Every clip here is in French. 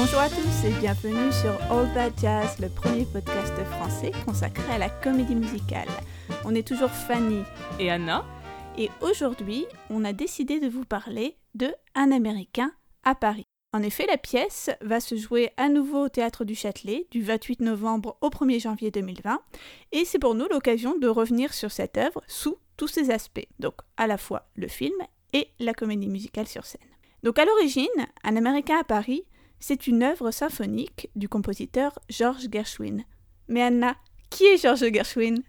Bonjour à tous et bienvenue sur All That Jazz, le premier podcast français consacré à la comédie musicale. On est toujours Fanny et Anna. Et aujourd'hui, on a décidé de vous parler de Un Américain à Paris. En effet, la pièce va se jouer à nouveau au Théâtre du Châtelet du 28 novembre au 1er janvier 2020 et c'est pour nous l'occasion de revenir sur cette œuvre sous tous ses aspects, donc à la fois le film et la comédie musicale sur scène. Donc à l'origine, Un Américain à Paris, c'est une œuvre symphonique du compositeur George Gershwin. Mais Anna, qui est George Gershwin?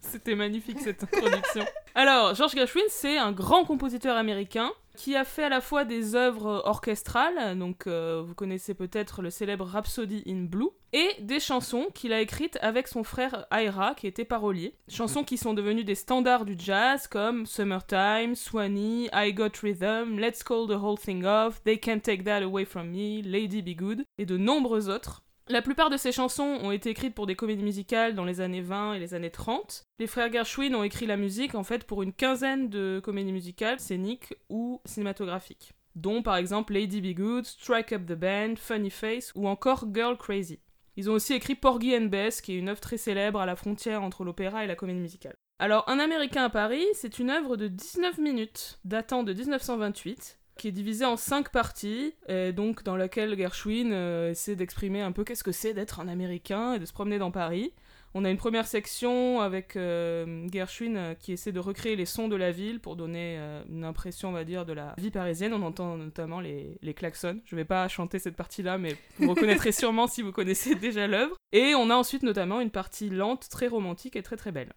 C'était magnifique cette introduction. Alors, George Gershwin, c'est un grand compositeur américain qui a fait à la fois des œuvres orchestrales, donc euh, vous connaissez peut-être le célèbre Rhapsody in Blue, et des chansons qu'il a écrites avec son frère Ira, qui était parolier. Chansons qui sont devenues des standards du jazz comme Summertime, Swanee, I Got Rhythm, Let's Call the Whole Thing Off, They Can't Take That Away From Me, Lady Be Good, et de nombreux autres. La plupart de ces chansons ont été écrites pour des comédies musicales dans les années 20 et les années 30. Les frères Gershwin ont écrit la musique en fait pour une quinzaine de comédies musicales, scéniques ou cinématographiques, dont par exemple Lady Be Good, Strike Up the Band, Funny Face ou encore Girl Crazy. Ils ont aussi écrit Porgy and Bess, qui est une œuvre très célèbre à la frontière entre l'opéra et la comédie musicale. Alors, Un Américain à Paris, c'est une œuvre de 19 minutes, datant de 1928, qui est divisé en cinq parties, donc dans laquelle Gershwin euh, essaie d'exprimer un peu qu'est-ce que c'est d'être un Américain et de se promener dans Paris. On a une première section avec euh, Gershwin euh, qui essaie de recréer les sons de la ville pour donner une impression, on va dire, de la vie parisienne. On entend notamment les, les klaxons. Je vais pas chanter cette partie-là, mais vous reconnaîtrez sûrement si vous connaissez déjà l'œuvre. Et on a ensuite notamment une partie lente, très romantique et très très belle.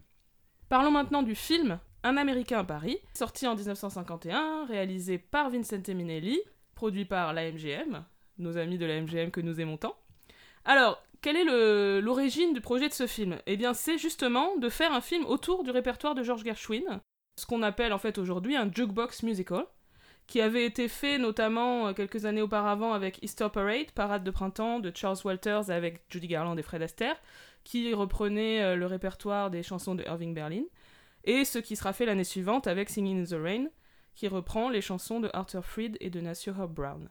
Parlons maintenant du film un Américain à Paris, sorti en 1951, réalisé par Vincent Minelli, produit par la MGM, nos amis de la MGM que nous aimons tant. Alors, quelle est l'origine du projet de ce film? Eh bien, c'est justement de faire un film autour du répertoire de George Gershwin, ce qu'on appelle en fait aujourd'hui un jukebox musical, qui avait été fait notamment euh, quelques années auparavant avec Easter Parade, Parade de printemps de Charles Walters avec Judy Garland et Fred Astaire, qui reprenait euh, le répertoire des chansons de Irving Berlin et ce qui sera fait l'année suivante avec Singing in the Rain, qui reprend les chansons de Arthur Freed et de Hope Brown.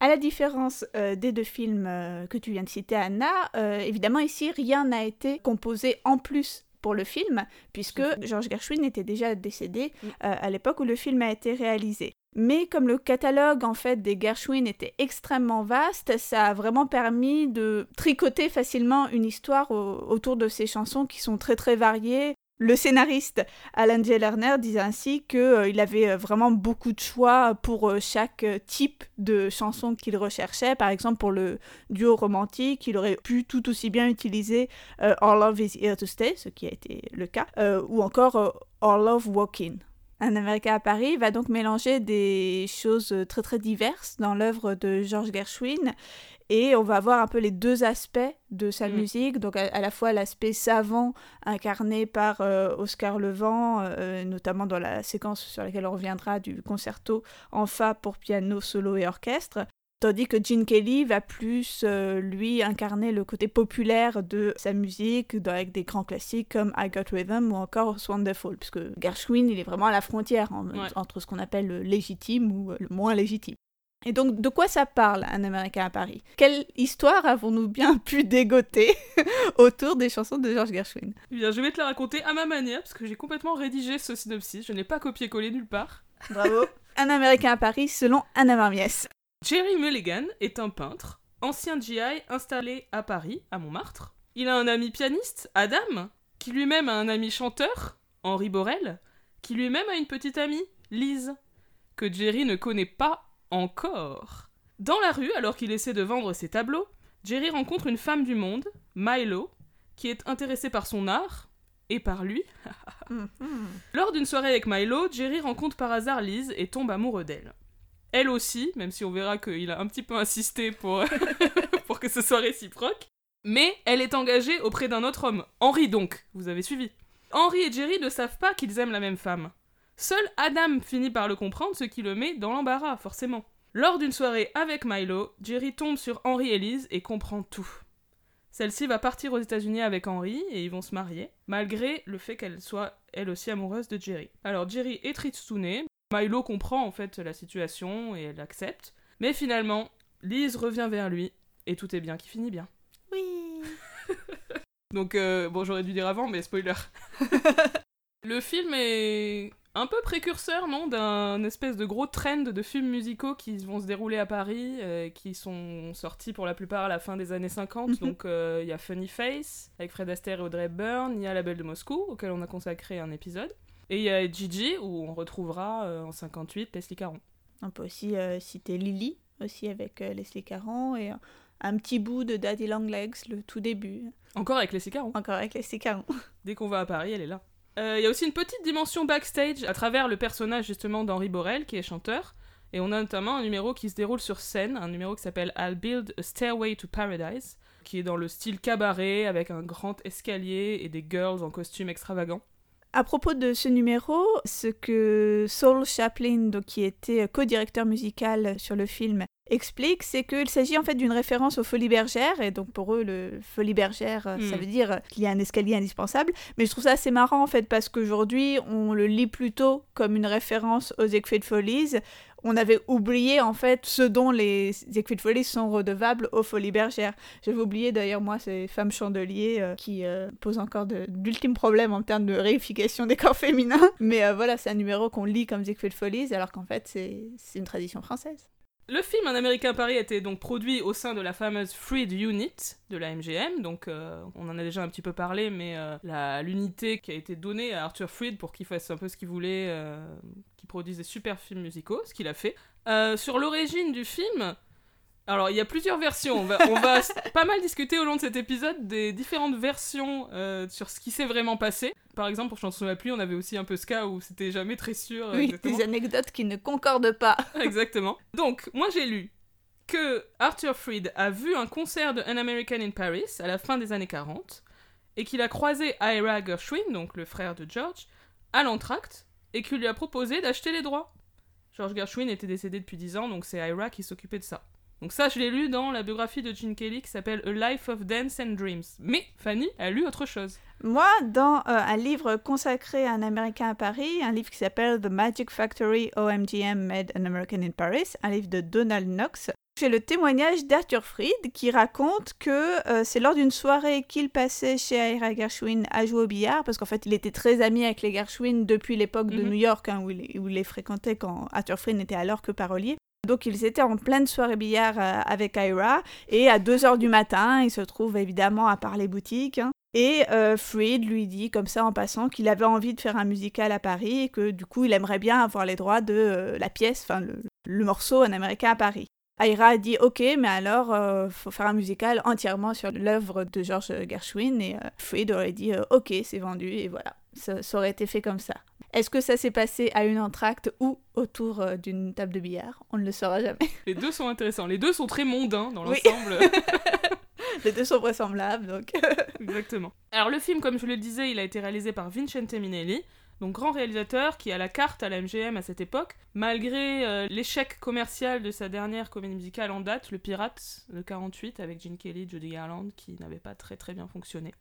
À la différence euh, des deux films euh, que tu viens de citer, Anna, euh, évidemment ici rien n'a été composé en plus pour le film, puisque George Gershwin était déjà décédé à l'époque où le film a été réalisé. Mais comme le catalogue en fait des Gershwin était extrêmement vaste, ça a vraiment permis de tricoter facilement une histoire autour de ces chansons qui sont très très variées, le scénariste Alan J. Lerner disait ainsi qu'il euh, avait euh, vraiment beaucoup de choix pour euh, chaque type de chanson qu'il recherchait. Par exemple, pour le duo romantique, il aurait pu tout aussi bien utiliser Our Love is Here to Stay, ce qui a été le cas, ou encore Our Love Walking. Un Américain à Paris va donc mélanger des choses très très diverses dans l'œuvre de George Gershwin et on va voir un peu les deux aspects de sa mm. musique, donc à, la fois l'aspect savant incarné par euh, Oscar Levent, euh, notamment dans la séquence sur laquelle on reviendra du concerto en fa pour piano, solo et orchestre, tandis que Gene Kelly va plus, euh, lui, incarner le côté populaire de sa musique, avec des grands classiques comme I Got Rhythm ou encore Wonderful, puisque Gershwin, il est vraiment à la frontière entre ce qu'on appelle le légitime ou le moins légitime. Et donc, de quoi ça parle, Un Américain à Paris? Quelle histoire avons-nous bien pu dégoter autour des chansons de George Gershwin? Eh Bien, je vais te la raconter à ma manière, parce que j'ai complètement rédigé ce synopsis. Je n'ai pas copié-collé nulle part. Bravo Un Américain à Paris selon Anna Marmies. Jerry Mulligan est un peintre, ancien GI installé à Paris, à Montmartre. Il a un ami pianiste, Adam, qui lui-même a un ami chanteur, Henri Borel, qui lui-même a une petite amie, Lise, que Jerry ne connaît pas encore. Dans la rue, alors qu'il essaie de vendre ses tableaux, Jerry rencontre une femme du monde, Milo, qui est intéressée par son art et par lui. Mhm. Lors d'une soirée avec Milo, Jerry rencontre par hasard Lise et tombe amoureux d'elle. Elle aussi, même si on verra qu'il a un petit peu insisté pour, pour que ce soit réciproque. Mais elle est engagée auprès d'un autre homme, Henri donc, vous avez suivi. Henri et Jerry ne savent pas qu'ils aiment la même femme. Seul Adam finit par le comprendre, ce qui le met dans l'embarras, forcément. Lors d'une soirée avec Milo, Jerry tombe sur Henry Elise et comprend tout. Celle-ci va partir aux États-Unis avec Henry et ils vont se marier, malgré le fait qu'elle soit elle aussi amoureuse de Jerry. Alors Jerry est tristouné, Milo comprend en fait la situation et elle accepte, mais finalement, Lise revient vers lui, et tout est bien qui finit bien. Oui. Donc, euh, bon, j'aurais dû dire avant, mais spoiler. le film est un peu précurseur, non, d'un espèce de gros trend de films musicaux qui vont se dérouler à Paris, euh, qui sont sortis pour la plupart à la fin des années 50. Mhm. Donc euh, il y a Funny Face avec Fred Astaire et Audrey Hepburn, il y a La Belle de Moscou auquel on a consacré un épisode, et il y a Gigi où on retrouvera euh, en 58 Leslie Caron. On peut aussi citer Lily, aussi avec Leslie Caron, et un petit bout de Daddy Long Legs, le tout début, Encore avec Leslie Caron. encore avec Leslie Caron. Dès qu'on va à Paris, elle est là. Euh, Il y a aussi une petite dimension backstage à travers le personnage justement d'Henri Borel, qui est chanteur. Et on a notamment un numéro qui se déroule sur scène, un numéro qui s'appelle I'll Build a Stairway to Paradise, qui est dans le style cabaret avec un grand escalier et des girls en costume extravagant. À propos de ce numéro, ce que Saul Chaplin, donc, qui était co-directeur musical sur le film, explique, c'est qu'il s'agit en fait d'une référence aux Folies Bergères, et donc pour eux, le Folie Bergère, euh, ça Mm. veut dire qu'il y a un escalier indispensable. Mais je trouve ça assez marrant en fait, parce qu'aujourd'hui, on le lit plutôt comme une référence aux Ziegfeld Follies. On avait oublié en fait ce dont les Ziegfeld Follies sont redevables aux Folies Bergères. J'avais oublié d'ailleurs, moi, ces femmes chandeliers euh, qui euh, posent encore de- d'ultimes problèmes en termes de réification des corps féminins. Mais euh, voilà, c'est un numéro qu'on lit comme Ziegfeld Follies, alors qu'en fait, c'est une tradition française. Le film Un Américain Paris a donc produit au sein de la fameuse Freed Unit de la MGM, donc euh, on en a déjà un petit peu parlé, mais euh, l'unité qui a été donnée à Arthur Freed pour qu'il fasse un peu ce qu'il voulait, euh, qu'il produise des super films musicaux, ce qu'il a fait. Sur l'origine du film, alors il y a plusieurs versions, on va, on va s- pas mal discuter au long de cet épisode des différentes versions euh, sur ce qui s'est vraiment passé. Par exemple, pour Chanson de la pluie, on avait aussi un peu ce cas où c'était jamais très sûr. euh, oui, exactement. des anecdotes qui ne concordent pas. Exactement. Donc, moi j'ai lu que Arthur Freed a vu un concert de An American in Paris à la fin des années 40 et qu'il a croisé Ira Gershwin, donc le frère de George, à l'entracte et qu'il lui a proposé d'acheter les droits. George Gershwin était décédé depuis 10 ans, donc c'est Ira qui s'occupait de ça. Donc ça, je l'ai lu dans la biographie de Gene Kelly qui s'appelle A Life of Dance and Dreams. Mais Fanny a lu autre chose. Moi, dans euh, un livre consacré à un Américain à Paris, un livre qui s'appelle The Magic Factory OMGM Made an American in Paris, un livre de Donald Knox, j'ai le témoignage d'Arthur Fried qui raconte que euh, c'est lors d'une soirée qu'il passait chez Ira Gershwin à jouer au billard, parce qu'en fait il était très ami avec les Gershwin depuis l'époque de Mhm. New York, hein, où, il, où il les fréquentait quand Arthur Fried n'était alors que parolier. Donc ils étaient en pleine soirée billard euh, avec Ira, et à 2h du matin, il se trouve évidemment à part les boutiques, hein, et euh, Freed lui dit comme ça en passant qu'il avait envie de faire un musical à Paris et que du coup il aimerait bien avoir les droits de euh, la pièce, enfin le, morceau Un Américain à Paris. Aira a dit ok, mais alors euh, faut faire un musical entièrement sur l'œuvre de George Gershwin. Et euh, Freed aurait dit ok, c'est vendu et voilà, ça, ça aurait été fait comme ça. Est-ce que ça s'est passé à une entracte ou autour euh, d'une table de billard? On ne le saura jamais. Les deux sont intéressants. Les deux sont très mondains dans Oui. l'ensemble. Les deux sont vraisemblables donc. Exactement. Alors le film, comme je le disais, il a été réalisé par Vincente Minelli, donc grand réalisateur qui a la carte à la MGM à cette époque, malgré euh, l'échec commercial de sa dernière comédie musicale en date, Le Pirate de 48 avec Gene Kelly, Judy Garland, qui n'avait pas très très bien fonctionné.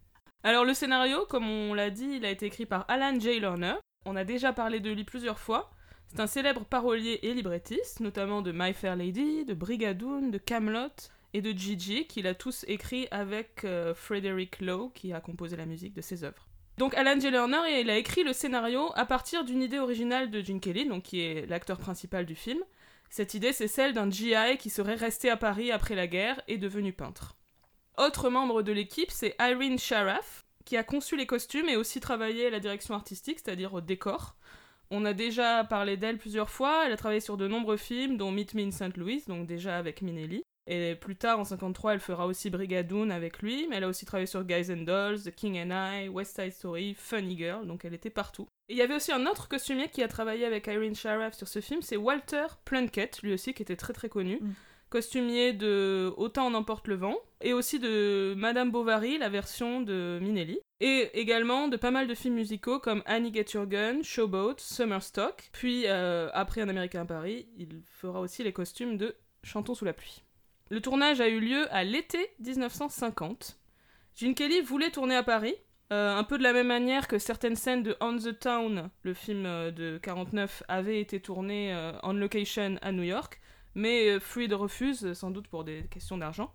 Alors le scénario, comme on l'a dit, il a été écrit par Alan J. Lerner. On a déjà parlé de lui plusieurs fois. C'est un célèbre parolier et librettiste, notamment de My Fair Lady, de Brigadoon, de Camelot et de Gigi, qu'il a tous écrit avec euh, Frederick Lowe, qui a composé la musique de ses œuvres. Donc Alan J. Lerner, il a écrit le scénario à partir d'une idée originale de Gene Kelly, donc qui est l'acteur principal du film. Cette idée, c'est celle d'un GI qui serait resté à Paris après la guerre et devenu peintre. Autre membre de l'équipe, c'est Irene Sharaf, qui a conçu les costumes et aussi travaillé à la direction artistique, c'est-à-dire au décor. On a déjà parlé d'elle plusieurs fois, elle a travaillé sur de nombreux films, dont Meet Me in St. Louis, donc déjà avec Minelli. Et plus tard, en 53, elle fera aussi Brigadoon avec lui, mais elle a aussi travaillé sur Guys and Dolls, The King and I, West Side Story, Funny Girl, donc elle était partout. Et il y avait aussi un autre costumier qui a travaillé avec Irene Sharaf sur ce film, c'est Walter Plunkett, lui aussi qui était très très connu. Mm. Costumier de Autant en emporte le vent, et aussi de Madame Bovary, la version de Minelli. Et également de pas mal de films musicaux comme Annie Get Your Gun, Showboat, Summer Stock. Puis, euh, après Un Américain à Paris, il fera aussi les costumes de Chantons sous la pluie. Le tournage a eu lieu à l'été 1950. Gene Kelly voulait tourner à Paris, euh, un peu de la même manière que certaines scènes de On the Town, le film euh, de 49, avaient été tournées euh, on location à New York. Mais Freed refuse, sans doute pour des questions d'argent.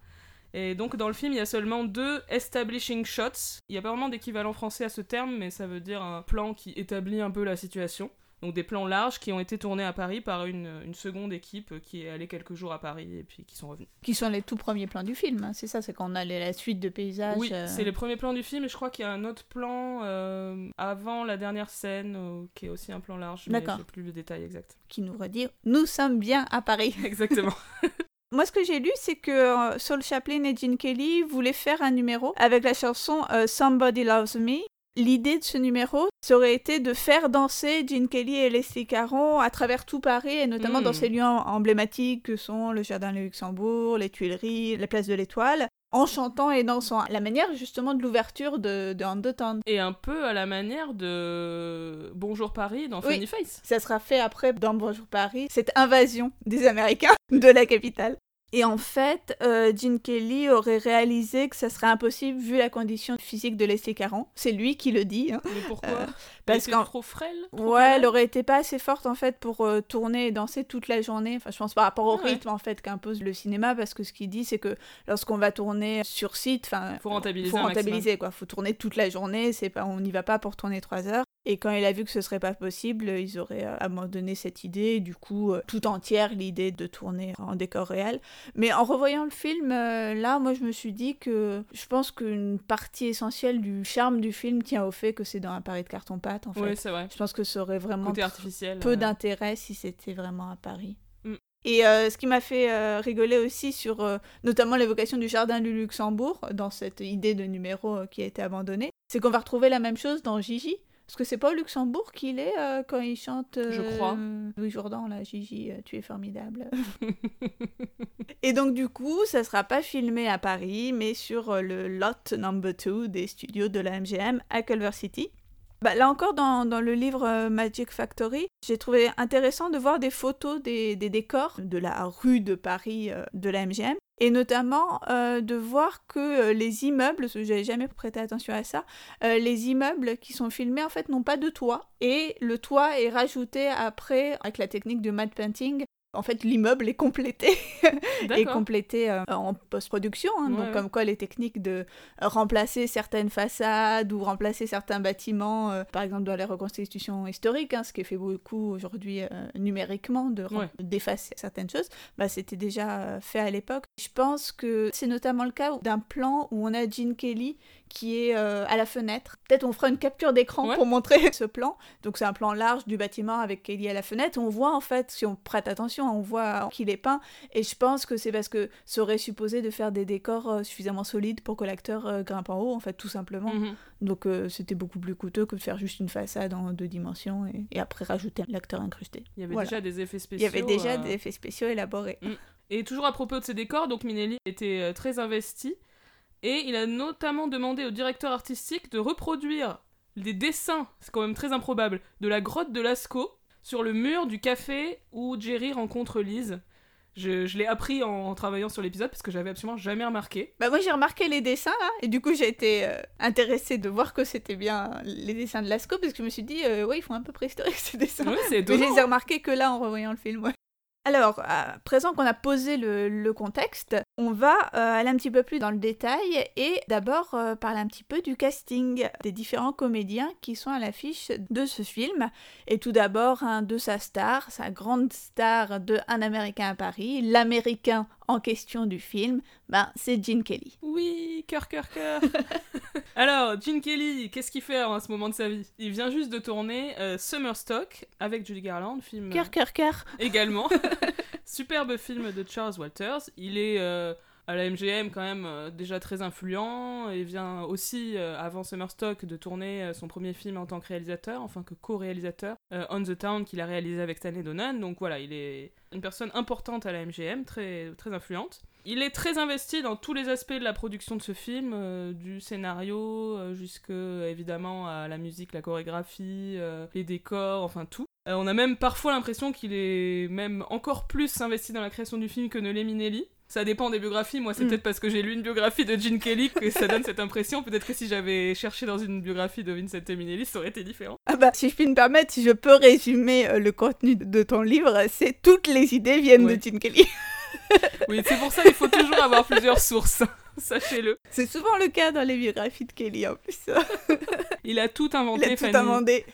Et donc dans le film, il y a seulement deux establishing shots. Il n'y a pas vraiment d'équivalent français à ce terme, mais ça veut dire un plan qui établit un peu la situation. Donc des plans larges qui ont été tournés à Paris par une, seconde équipe qui est allée quelques jours à Paris et puis qui sont revenus. Qui sont les tout premiers plans du film, hein, c'est ça, c'est qu'on a la suite de paysages. Oui, euh. c'est les premiers plans du film et je crois qu'il y a un autre plan euh, avant la dernière scène euh, qui est aussi un plan large, mais j'ai plus le détail exact. Qui nous redit nous sommes bien à Paris. Exactement. Moi, ce que j'ai lu, c'est que Saul Chaplin et Gene Kelly voulaient faire un numéro avec la chanson Somebody Loves Me L'idée de ce numéro, ça aurait été de faire danser Gene Kelly et Leslie Caron à travers tout Paris, et notamment dans hmm. ces lieux emblématiques que sont le Jardin de Luxembourg, les Tuileries, la Place de l'Étoile, en chantant et dansant. La manière justement de l'ouverture de, de Et un peu à la manière de Bonjour Paris dans Funny Face. Ça sera fait après dans Bonjour Paris, cette invasion des Américains de la capitale. Et en fait, euh, Gene Kelly aurait réalisé que ça serait impossible vu la condition physique de Leslie Caron. C'est lui qui le dit. Hein. Mais pourquoi euh, Parce qu'elle trop frêle Ouais, elle aurait été pas assez forte en fait pour euh, tourner et danser toute la journée. Enfin, je pense par rapport au rythme en fait qu'impose le cinéma, parce que ce qu'il dit, c'est que lorsqu'on va tourner sur site, enfin, faut rentabiliser, faut rentabiliser quoi. Faut tourner toute la journée. C'est pas, on n'y va pas pour tourner trois heures. Et quand il a vu que ce serait pas possible, ils auraient euh, abandonné cette idée, du coup, euh, tout entière l'idée de tourner en décor réel. Mais en revoyant le film, euh, là, moi, je me suis dit que je pense qu'une partie essentielle du charme du film tient au fait que c'est dans un Paris de carton-pâte, en fait. Oui, c'est vrai. Je pense que ça aurait vraiment artificiel, peu d'intérêt si c'était vraiment à Paris. Mm. Et ce qui m'a fait rigoler aussi sur notamment l'évocation du jardin du Luxembourg dans cette idée de numéro qui a été abandonnée, c'est qu'on va retrouver la même chose dans Gigi. Parce que c'est pas au Luxembourg qu'il est euh, quand il chante. Je crois. Euh, Louis Jourdan, là, Gigi, euh, tu es formidable. et donc, du coup, ça sera pas filmé à Paris, mais sur le lot number 2 des studios de la MGM à Culver City. Bah, là encore, dans, le livre Magic Factory, j'ai trouvé intéressant de voir des photos des, décors de la rue de Paris de la MGM et notamment euh, de voir que euh, les immeubles, j'avais jamais prêté attention à ça, euh, les immeubles qui sont filmés en fait n'ont pas de toit et le toit est rajouté après avec la technique de matte painting en fait, l'immeuble est complété, est complété euh, en post-production. Hein. donc, comme quoi, les techniques de remplacer certaines façades ou remplacer certains bâtiments, euh, par exemple dans les reconstitutions historiques, hein, ce qui est fait beaucoup aujourd'hui euh, numériquement, de d'effacer certaines choses, bah, c'était déjà fait à l'époque. Je pense que c'est notamment le cas d'un plan où on a Gene Kelly qui est euh, à la fenêtre. Peut-être on fera une capture d'écran pour montrer ce plan. Donc c'est un plan large du bâtiment avec Kelly à la fenêtre. On voit en fait, si on prête attention, on voit qu'il est peint. Et je pense que c'est parce que ça aurait supposé de faire des décors euh, suffisamment solides pour que l'acteur euh, grimpe en haut, en fait, tout simplement. Mhm. Donc c'était beaucoup plus coûteux que de faire juste une façade en deux dimensions et, après rajouter l'acteur incrusté. Il y avait déjà des effets spéciaux. Il y avait déjà des effets spéciaux élaborés. Mm. Et toujours à propos de ces décors, donc Minelli était très investi. Et il a notamment demandé au directeur artistique de reproduire des dessins, c'est quand même très improbable, de la grotte de Lascaux sur le mur du café où Jerry rencontre Lise. Je, l'ai appris en, travaillant sur l'épisode parce que j'avais absolument jamais remarqué. Bah moi j'ai remarqué les dessins là et du coup j'ai été euh, intéressée de voir que c'était bien les dessins de Lascaux parce que je me suis dit euh, ouais ils font un peu préhistorique ces dessins. Ouais, c'est Mais je les ai remarqués que là en revoyant le film. Ouais. Alors, à présent qu'on a posé le, contexte, on va euh, aller un petit peu plus dans le détail et d'abord euh, parler un petit peu du casting des différents comédiens qui sont à l'affiche de ce film. Et tout d'abord, de sa star, sa grande star de Un Américain à Paris, l'Américain en question du film, ben, c'est Gene Kelly. Oui, cœur, cœur, cœur. Alors, Gene Kelly, qu'est-ce qu'il fait à ce moment de sa vie? Il vient juste de tourner euh, Summer Stock avec Julie Garland, film. Cœur, cœur, cœur. Également. Superbe film de Charles Walters. Il est euh, à la MGM quand même euh, déjà très influent et vient aussi, avant Summer Stock, de tourner son premier film en tant que réalisateur, enfin que co-réalisateur, On the Town, qu'il a réalisé avec Stanley Donen. Donc voilà, il est une personne importante à la MGM, très, très influente. Il est très investi dans tous les aspects de la production de ce film, euh, du scénario euh, jusque évidemment à la musique, la chorégraphie, euh, les décors, enfin tout. on a même parfois l'impression qu'il est même encore plus investi dans la création du film que ne l'est Minelli. Ça dépend des biographies. Moi, c'est Mm. peut-être parce que j'ai lu une biographie de Gene Kelly que ça donne cette impression. Peut-être que si j'avais cherché dans une biographie de Vincent Minnelli, ça aurait été différent. Ah bah, si je puis me permettre, si je peux résumer euh, le contenu de ton livre, c'est toutes les idées viennent Ouais. de Gene Kelly. Oui, c'est pour ça qu'il faut toujours avoir plusieurs sources. Sachez-le. c'est souvent le cas dans les biographies de Kelly en plus. Il a tout Il inventé, a tout Fanny. amendé.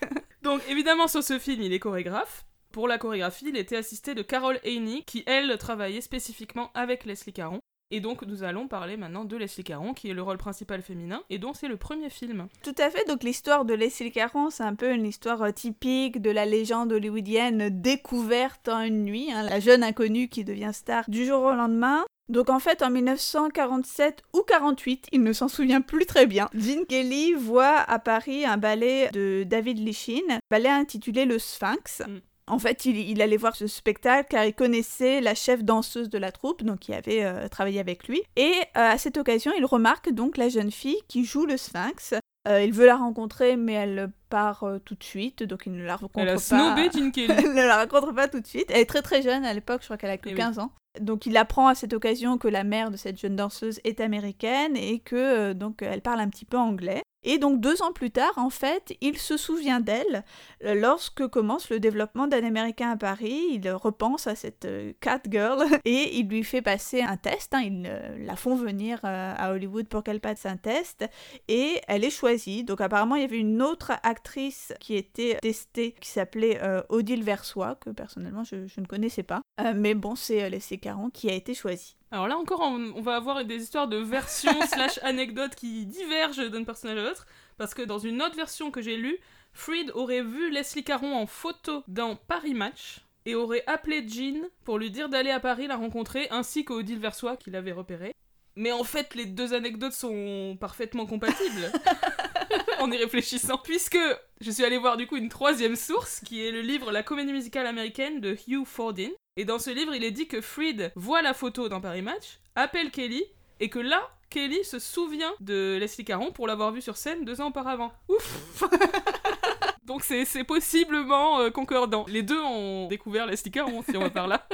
Donc évidemment sur ce film, il est chorégraphe. Pour la chorégraphie, il était assisté de Carol Haney, qui elle travaillait spécifiquement avec Leslie Caron. Et donc nous allons parler maintenant de Leslie Caron, qui est le rôle principal féminin, et dont c'est le premier film. Tout à fait, donc l'histoire de Leslie Caron, c'est un peu une histoire euh, typique de la légende hollywoodienne découverte en une nuit, hein, la jeune inconnue qui devient star du jour au lendemain. Donc en fait, en 1947 ou 48, il ne s'en souvient plus très bien, Gene Kelly voit à Paris un ballet de David Lichine, ballet intitulé Le Sphinx. Mm. En fait, il, il allait voir ce spectacle car il connaissait la chef danseuse de la troupe, donc qui avait euh, travaillé avec lui. Et euh, à cette occasion, il remarque donc la jeune fille qui joue le Sphinx. Euh, il veut la rencontrer, mais elle part tout de suite, donc il ne la rencontre Elle a pas. snobé Gene Kelly. Elle ne la rencontre pas tout de suite. Elle est très très jeune à l'époque, je crois qu'elle a que Eh oui. 15 ans. Donc il apprend à cette occasion que la mère de cette jeune danseuse est américaine et que donc elle parle un petit peu anglais. Et donc deux ans plus tard, en fait, il se souvient d'elle euh, lorsque commence le développement d'un Américain à Paris. Il repense à cette euh, cat girl et il lui fait passer un test. hein. Ils euh, la font venir à Hollywood pour qu'elle passe un test et elle est choisie. Donc apparemment, il y avait une autre actrice qui était testée qui s'appelait Odile Versois, que personnellement je, ne connaissais pas. Mais bon, c'est euh, Leslie Caron qui a été choisie. Alors là encore, on, on va avoir des histoires de versions slash anecdotes qui divergent d'un personnage à l'autre, parce que dans une autre version que j'ai lue, Fried aurait vu Leslie Caron en photo dans Paris Match et aurait appelé Jean pour lui dire d'aller à Paris la rencontrer, ainsi qu'Odile Versois qui l'avait repérée. Mais en fait, les deux anecdotes sont parfaitement compatibles. en y réfléchissant. Puisque je suis allée voir du coup une troisième source, qui est le livre La comédie musicale américaine de Hugh Fordin. Et dans ce livre, il est dit que Fried voit la photo dans Paris Match, appelle Kelly, et que là, Kelly se souvient de Leslie Caron pour l'avoir vue sur scène deux ans auparavant. Ouf Donc c'est c'est possiblement euh, concordant. Les deux ont découvert Leslie Caron, si on va par là.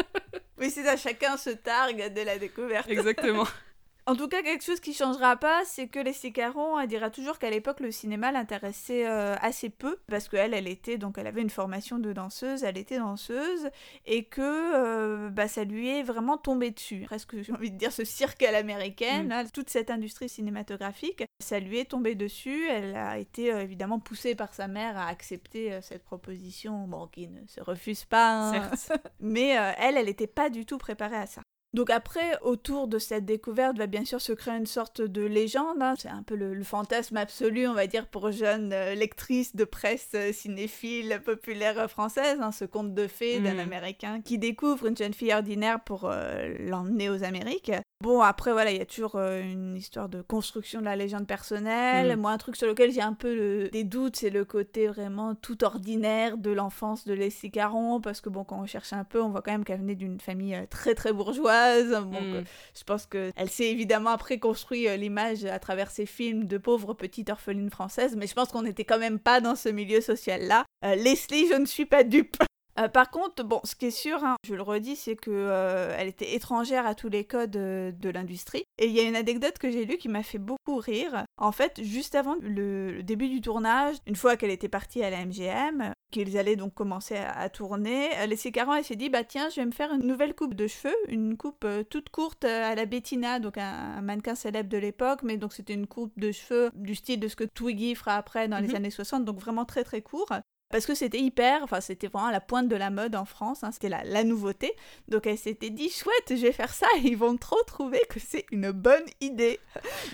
Oui, c'est ça, chacun se targue de la découverte. Exactement. En tout cas, quelque chose qui changera pas, c'est que Leslie Caron, elle dira toujours qu'à l'époque, le cinéma l'intéressait euh, assez peu, parce qu'elle, elle était, donc elle avait une formation de danseuse, elle était danseuse, et que euh, bah, ça lui est vraiment tombé dessus. Presque, j'ai envie de dire, ce cirque à l'américaine, Mm. toute cette industrie cinématographique, ça lui est tombé dessus. Elle a été euh, évidemment poussée par sa mère à accepter cette proposition, bon, qui ne se refuse pas, hein. Certes. mais elle, elle n'était pas du tout préparée à ça. Donc après, autour de cette découverte va bien sûr se créer une sorte de légende. hein. C'est un peu le, le fantasme absolu, on va dire, pour jeunes euh, lectrices de presse euh, cinéphile populaire euh, française. hein, ce conte de fées d'un Mhm. Américain qui découvre une jeune fille ordinaire pour euh, l'emmener aux Amériques. Bon, après, voilà, il y a toujours euh, une histoire de construction de la légende personnelle. Mhm. Moi, un truc sur lequel j'ai un peu le- des doutes, c'est le côté vraiment tout ordinaire de l'enfance de Leslie Caron, parce que bon, quand on cherche un peu, on voit quand même qu'elle venait d'une famille euh, très très bourgeoise. Bon, Mm. je pense qu'elle s'est évidemment après construit euh, l'image à travers ses films de pauvre petite orpheline française, mais je pense qu'on n'était quand même pas dans ce milieu social-là. Leslie, je ne suis pas dupe. Euh, par contre, bon, ce qui est sûr, hein, je le redis, c'est que euh, elle était étrangère à tous les codes euh, de l'industrie. Et il y a une anecdote que j'ai lue qui m'a fait beaucoup rire. En fait, juste avant le, le début du tournage, une fois qu'elle était partie à la MGM, qu'ils allaient donc commencer à, à tourner, Leslie Caron, elle s'est dit, bah tiens, je vais me faire une nouvelle coupe de cheveux, une coupe toute courte à la Bettina, donc un, un mannequin célèbre de l'époque, mais donc c'était une coupe de cheveux du style de ce que Twiggy fera après dans les Mhm. années 60, donc vraiment très très court parce que c'était hyper, enfin c'était vraiment la pointe de la mode en France, hein, c'était la, la nouveauté. Donc elle s'était dit chouette, je vais faire ça, et ils vont trop trouver que c'est une bonne idée.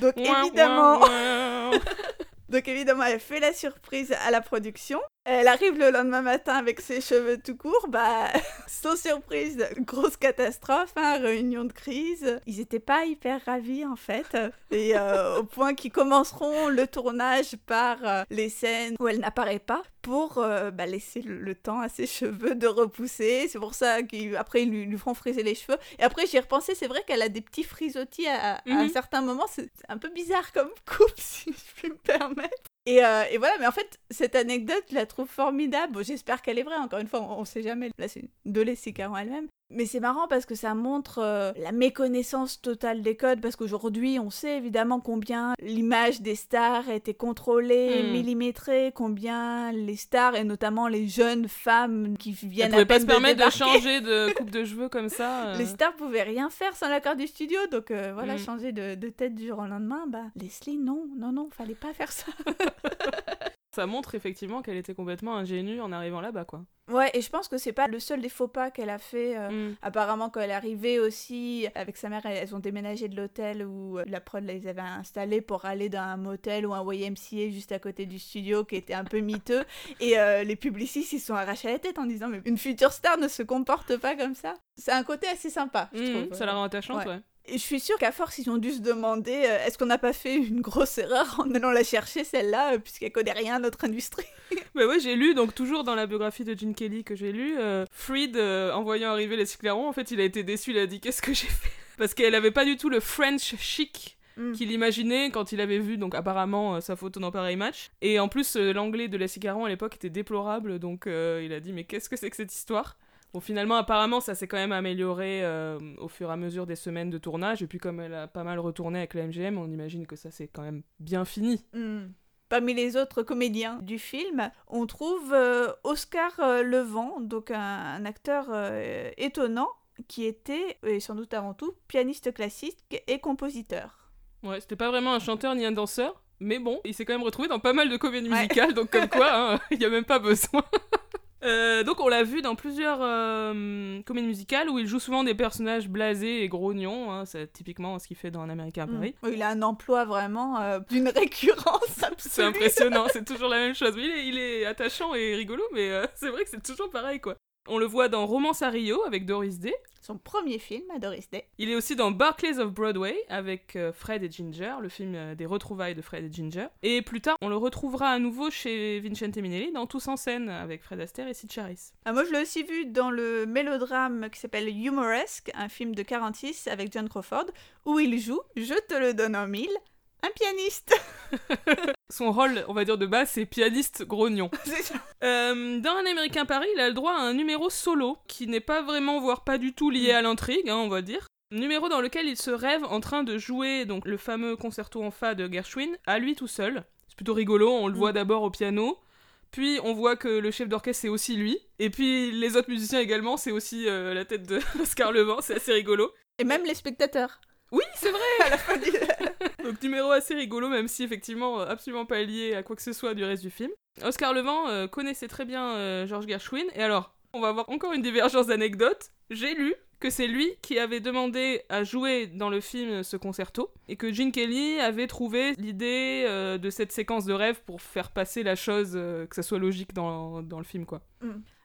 Donc évidemment, donc évidemment, elle fait la surprise à la production. Elle arrive le lendemain matin avec ses cheveux tout courts, bah sans surprise, grosse catastrophe, hein, réunion de crise. Ils étaient pas hyper ravis en fait, et euh, au point qu'ils commenceront le tournage par euh, les scènes où elle n'apparaît pas pour euh, bah, laisser le, le temps à ses cheveux de repousser. C'est pour ça qu'après ils lui, lui feront friser les cheveux. Et après j'y ai repensé, c'est vrai qu'elle a des petits frisottis à, à un Mhm. certain moment. C'est c'est un peu bizarre comme coupe, si je puis me permettre. Et, euh, et voilà, mais en fait, cette anecdote, je la trouve formidable. J'espère qu'elle est vraie, encore une fois, on, on sait jamais. Là, c'est de Leslie Caron elle-même. Mais c'est marrant parce que ça montre euh, la méconnaissance totale des codes, parce qu'aujourd'hui, on sait évidemment combien l'image des stars était contrôlée, Hmm. millimétrée, combien les stars, et notamment les jeunes femmes qui viennent à pouvait pas peine se permettre de changer de coupe de cheveux comme ça. euh. les stars pouvaient rien faire sans l'accord du studio, donc euh, voilà, Hmm. changer de, de tête du jour au lendemain, bah Leslie, non, non, non, fallait pas faire ça. Ça montre effectivement qu'elle était complètement ingénue en arrivant là-bas, quoi. Ouais, et je pense que c'est pas le seul des faux pas qu'elle a fait. euh, Mm. Apparemment, quand elle est arrivée aussi, avec sa mère, elles ont déménagé de l'hôtel où euh, la prod les avait installés pour aller dans un motel ou un YMCA juste à côté du studio qui était un peu miteux. Et euh, les publicistes, ils sont arrachés la tête en disant Mais une future star ne se comporte pas comme ça. C'est un côté assez sympa, je Mm, trouve. ça la rend attachante, Ouais. ouais. Et je suis sûre qu'à force, ils ont dû se demander euh, Est-ce qu'on n'a pas fait une grosse erreur en allant la chercher, celle-là, euh, puisqu'elle connaît rien à notre industrie? Bah ouais, j'ai lu, donc toujours dans la biographie de Gene Kelly que j'ai lu, euh, Freed, euh, en voyant arriver les Clairon, en fait, il a été déçu, il a dit qu'est-ce que j'ai fait? Parce qu'elle avait pas du tout le French chic Mm. qu'il imaginait quand il avait vu, donc apparemment, euh, sa photo dans Pareil Match. Et en plus, euh, l'anglais de Leslie Caron à l'époque était déplorable, donc euh, il a dit mais qu'est-ce que c'est que cette histoire? Bon, finalement, apparemment, ça s'est quand même amélioré euh, au fur et à mesure des semaines de tournage. Et puis, comme elle a pas mal retourné avec la MGM, on imagine que ça s'est quand même bien fini. Hmm. Parmi les autres comédiens du film, on trouve euh, Oscar euh, Levent, donc un, un acteur euh, étonnant qui était, et sans doute avant tout, pianiste classique et compositeur. Ouais, c'était pas vraiment un chanteur ni un danseur, mais bon, il s'est quand même retrouvé dans pas mal de comédies Ouais. musicales, donc comme quoi, hein, il y a même pas besoin. Euh, donc on l'a vu dans plusieurs euh, comédies musicales où il joue souvent des personnages blasés et grognons, hein, c'est typiquement ce qu'il fait dans Un Américain à Paris. Hmm. Il a un emploi vraiment euh, d'une récurrence C'est absolue. impressionnant, c'est toujours la même chose. Mais il est, il est attachant et rigolo, mais c'est vrai que c'est toujours pareil quoi. On le voit dans Romance à Rio avec Doris Day. Son premier film à Doris Day. Il est aussi dans Barclays of Broadway avec euh, Fred et Ginger, le film euh, des retrouvailles de Fred et Ginger. Et plus tard, on le retrouvera à nouveau chez Vincente Minnelli dans Tous en scène avec Fred Astaire et Sid Charisse. Ah, moi, je l'ai aussi vu dans le mélodrame qui s'appelle Humoresque, un film de 46 avec John Crawford, où il joue, je te le donne en mille, un pianiste. Son rôle, on va dire de base, c'est pianiste grognon. Euh, dans Un Américain Paris, il a le droit à un numéro solo qui n'est pas vraiment, voire pas du tout lié à l'intrigue, hein, on va dire. Numéro dans lequel il se rêve en train de jouer donc le fameux concerto en fa de Gershwin à lui tout seul. C'est plutôt rigolo, on le Mm. voit d'abord au piano, puis on voit que le chef d'orchestre c'est aussi lui, et puis les autres musiciens également, c'est aussi euh, la tête de Oscar Levent, c'est assez rigolo. Et même les spectateurs. Oui, c'est vrai À la fin du... Donc numéro assez rigolo, même si effectivement euh, absolument pas lié à quoi que ce soit du reste du film. Oscar Levent euh, connaissait très bien euh, George Gershwin, et alors, on va avoir encore une divergence d'anecdotes. J'ai lu que c'est lui qui avait demandé à jouer dans le film ce concerto, et que Gene Kelly avait trouvé l'idée euh, de cette séquence de rêve pour faire passer la chose, euh, que ça soit logique dans, dans le film, quoi.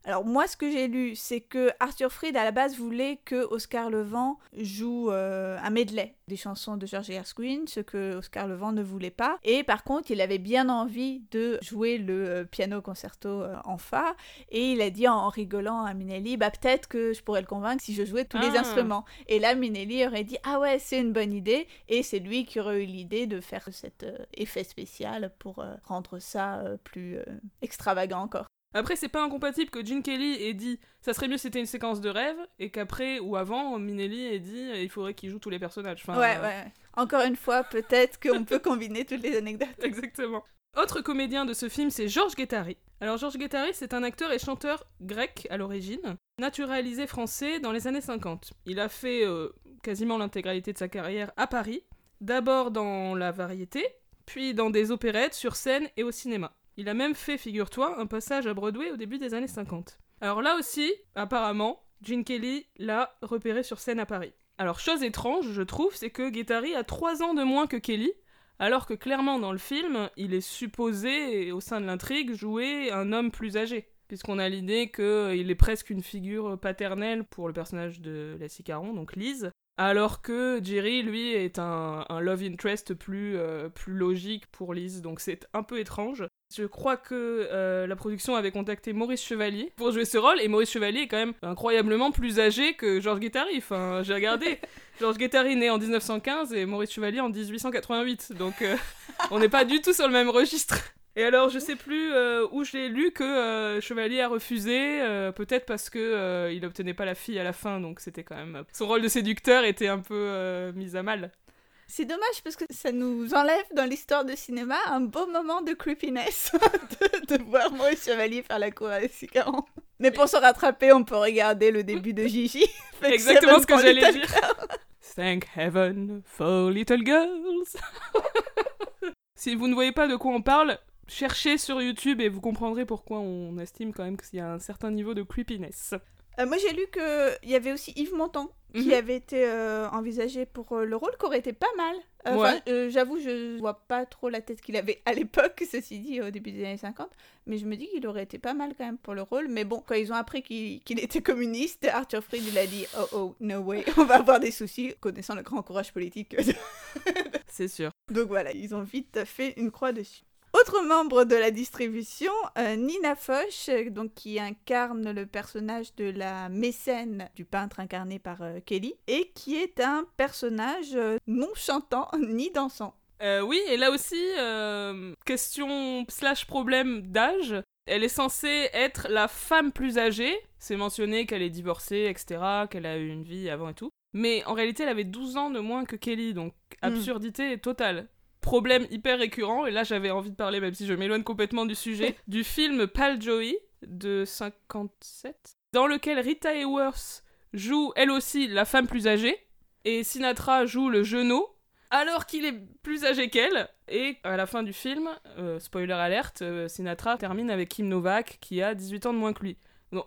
Alors moi, ce que j'ai lu, c'est que Arthur Fried, à la base, voulait que Oscar Levent joue euh, un medley des chansons de George Gershwin, ce que Oscar Levent ne voulait pas. Et par contre, il avait bien envie de jouer le euh, piano concerto euh, en fa, et il a dit en rigolant à Minelli, bah peut-être que je pourrais le convaincre si je jouais tous les Ah. instruments. Et là, Minelli aurait dit, ah ouais, c'est une bonne idée, et c'est lui qui aurait eu l'idée de faire cet euh, effet spécial pour euh, rendre ça plus extravagant encore. Après, c'est pas incompatible que Gene Kelly ait dit ça serait mieux si c'était une séquence de rêve, et qu'après ou avant, Minelli ait dit il faudrait qu'il joue tous les personnages. Enfin, Ouais, euh, ouais. Encore une fois, peut-être qu'on peut combiner toutes les anecdotes. Exactement. Autre comédien de ce film, c'est Georges Guettari. Alors Georges Guettari, c'est un acteur et chanteur grec à l'origine, naturalisé français dans les années 50. Il a fait euh, quasiment l'intégralité de sa carrière à Paris, d'abord dans la variété, puis dans des opérettes sur scène et au cinéma. Il a même fait, figure-toi, un passage à Broadway au début des années 50. Alors là aussi, apparemment, Gene Kelly l'a repéré sur scène à Paris. Alors chose étrange, je trouve, c'est que Guettari a 3 ans de moins que Kelly, alors que clairement dans le film, il est supposé, au sein de l'intrigue, jouer un homme plus âgé. Puisqu'on a l'idée qu'il est presque une figure paternelle pour le personnage de Lassie Caron, donc Lise. Alors que Jerry, lui, est un, un love interest plus, euh, plus logique pour Lise, donc c'est un peu étrange. Je crois que euh, la production avait contacté Maurice Chevalier pour jouer ce rôle, et Maurice Chevalier est quand même incroyablement plus âgé que Georges Guettari. Enfin, j'ai regardé. Georges Guettari né en 1915 et Maurice Chevalier en 1888, donc euh, on n'est pas du tout sur le même registre. Et alors, je sais plus euh, où j'ai lu que euh, Chevalier a refusé, euh, peut-être parce que il obtenait pas la fille à la fin, donc c'était quand même son rôle de séducteur était un peu mis à mal. C'est dommage parce que ça nous enlève dans l'histoire de cinéma un beau moment de creepiness de, voir Maurice Chevalier faire la cour à Sicaran. Mais pour se rattraper, on peut regarder le début de Gigi. Exactement ce que j'allais dire. Thank heaven for little girls. si vous ne voyez pas de quoi on parle, cherchez sur YouTube et vous comprendrez pourquoi on estime quand même qu'il y a un certain niveau de creepiness. Euh, moi, j'ai lu qu'il y avait aussi Yves Montand qui mhm. avait été euh, envisagé pour euh, le rôle, qui aurait été pas mal. J'avoue, je vois pas trop la tête qu'il avait à l'époque, ceci dit, au début des années 50, mais je me dis qu'il aurait été pas mal quand même pour le rôle. Mais bon, quand ils ont appris qu'il était communiste, Arthur Fried il a dit Oh oh, no way, on va avoir des soucis, connaissant le grand courage politique. C'est sûr. Donc voilà, ils ont vite fait une croix dessus. Autre membre de la distribution, euh, Nina Foch, donc qui incarne le personnage de la mécène du peintre incarné par euh, Kelly, et qui est un personnage euh, non chantant ni dansant. oui, et là aussi, question slash problème d'âge. Elle est censée être la femme plus âgée. C'est mentionné qu'elle est divorcée, etc., qu'elle a eu une vie avant et tout. Mais en réalité, elle avait 12 ans de moins que Kelly, donc hmm. absurdité totale problème hyper récurrent, et là j'avais envie de parler, même si je m'éloigne complètement du sujet, du film Pal Joey de 57, dans lequel Rita Hayworth joue elle aussi la femme plus âgée, et Sinatra joue le genou, alors qu'il est plus âgé qu'elle. Et à la fin du film, euh, spoiler alerte, euh, Sinatra termine avec Kim Novak qui a 18 ans de moins que lui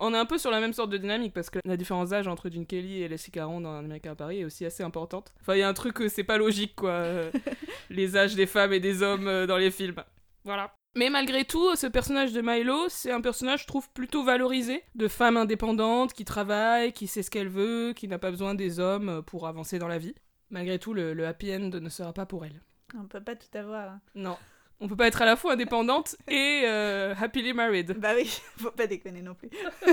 on est un peu sur la même sorte de dynamique parce que la différence d'âge entre Gene Kelly et Leslie Caron dans Américain à Paris est aussi assez importante. Enfin, il y a un truc que c'est pas logique, quoi. Euh, les âges des femmes et des hommes euh, dans les films. Voilà. Mais malgré tout, ce personnage de Milo, c'est un personnage, je trouve, plutôt valorisé, de femme indépendante, qui travaille, qui sait ce qu'elle veut, qui n'a pas besoin des hommes euh, pour avancer dans la vie. Malgré tout, le, le happy end ne sera pas pour elle. On peut pas tout avoir. Hein. Non. On peut pas être à la fois indépendante et euh, happily married. Bah oui, faut pas déconner non plus.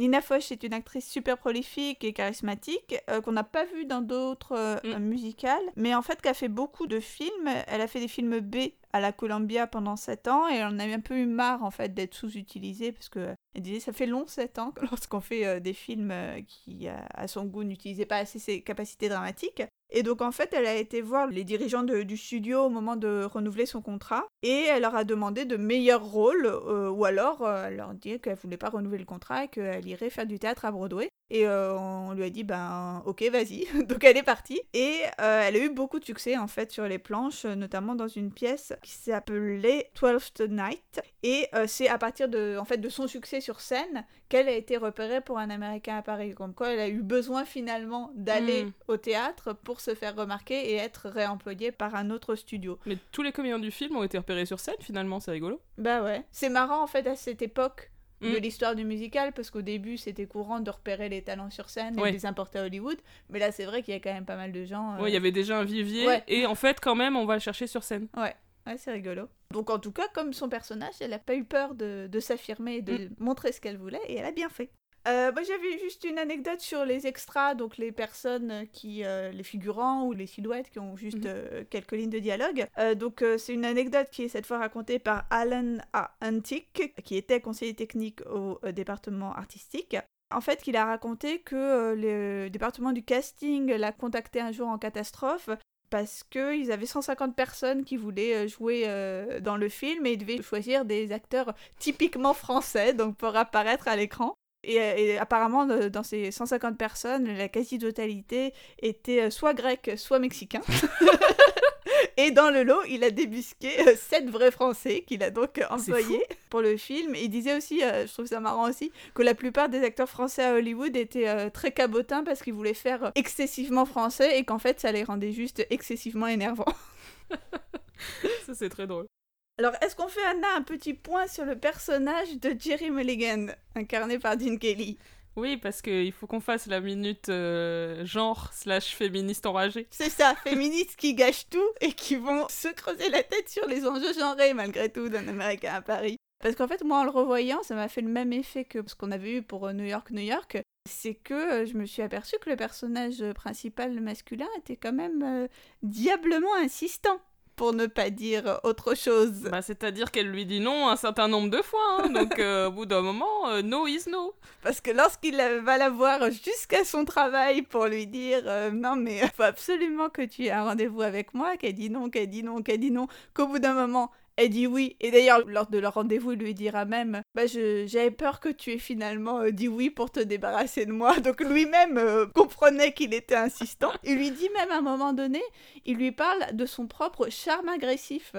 Nina Foch est une actrice super prolifique et charismatique euh, qu'on n'a pas vue dans d'autres euh, mm. musicales, mais en fait qui a fait beaucoup de films. Elle a fait des films B à la Columbia pendant 7 ans et on a un peu eu marre en fait d'être sous-utilisée parce que elle disait ça fait long 7 ans lorsqu'on fait des films qui à son goût n'utilisaient pas assez ses capacités dramatiques. Et donc en fait, elle a été voir les dirigeants du studio au moment de renouveler son contrat et elle leur a demandé de meilleurs rôles euh, ou alors euh, elle leur dit qu'elle voulait pas renouveler le contrat et qu'elle irait faire du théâtre à Broadway. Et euh, on lui a dit ben ok vas-y. donc elle est partie et elle a eu beaucoup de succès en fait sur les planches, notamment dans une pièce qui s'appelait Twelfth Night. Et c'est à partir de en fait de son succès sur scène qu'elle a été repérée pour un Américain à Paris. Comme quoi elle a eu besoin finalement d'aller hmm. au théâtre pour se faire remarquer et être réemployé par un autre studio. Mais tous les comédiens du film ont été repérés sur scène finalement, c'est rigolo. Bah ouais. C'est marrant en fait à cette époque de mm. l'histoire du musical parce qu'au début c'était courant de repérer les talents sur scène et de les importer à Hollywood mais là c'est vrai qu'il y a quand même pas mal de gens Oui, il y avait déjà un vivier et en fait quand même on va le chercher sur scène ouais Ouais, c'est rigolo. Donc en tout cas, comme son personnage, elle n'a pas eu peur de, de s'affirmer et de mm. montrer ce qu'elle voulait, et elle a bien fait. Euh, moi j'avais juste une anecdote sur les extras, donc les personnes qui, euh, les figurants ou les silhouettes qui ont juste mhm. euh, quelques lignes de dialogue. donc c'est une anecdote qui est cette fois racontée par Alan A. Antic, qui était conseiller technique au département artistique. En fait, il a raconté que le département du casting l'a contacté un jour en catastrophe parce qu'ils avaient 150 personnes qui voulaient jouer dans le film et ils devaient choisir des acteurs typiquement français, donc pour apparaître à l'écran. Et, apparemment, dans ces 150 personnes, la quasi-totalité était euh, soit grec, soit mexicain. et dans le lot, il a débusqué 7 euh, vrais Français qu'il a donc employés pour le film. il disait aussi, euh, je trouve ça marrant aussi, que la plupart des acteurs français à Hollywood étaient très cabotins parce qu'ils voulaient faire excessivement français et qu'en fait, ça les rendait juste excessivement énervants. ça, c'est très drôle. Alors, est-ce qu'on fait, Anna, un petit point sur le personnage de Jerry Mulligan, incarné par Dean Kelly? Oui, parce qu'il faut qu'on fasse la minute euh, genre slash féministe enragée. C'est ça, féministes qui gâchent tout et qui vont se creuser la tête sur les enjeux genrés malgré tout d'un Américain à Paris. Parce qu'en fait, moi, en le revoyant, ça m'a fait le même effet que ce qu'on avait eu pour euh, New York, New York. C'est que euh, je me suis aperçue que le personnage principal masculin était quand même diablement insistant pour ne pas dire autre chose. Bah, c'est-à-dire qu'elle lui dit non un certain nombre de fois, hein. donc euh, au bout d'un moment, euh, no is no. Parce que lorsqu'il va la voir jusqu'à son travail pour lui dire euh, non mais faut absolument que tu aies un rendez-vous avec moi, qu'elle dit non, qu'elle dit non, qu'elle dit non, qu'au bout d'un moment elle dit oui. Et d'ailleurs, lors de leur rendez-vous, il lui dira même bah, J'avais peur que tu aies finalement dit oui pour te débarrasser de moi. Donc lui-même comprenait qu'il était insistant. Il lui dit même à un moment donné il lui parle de son propre charme agressif.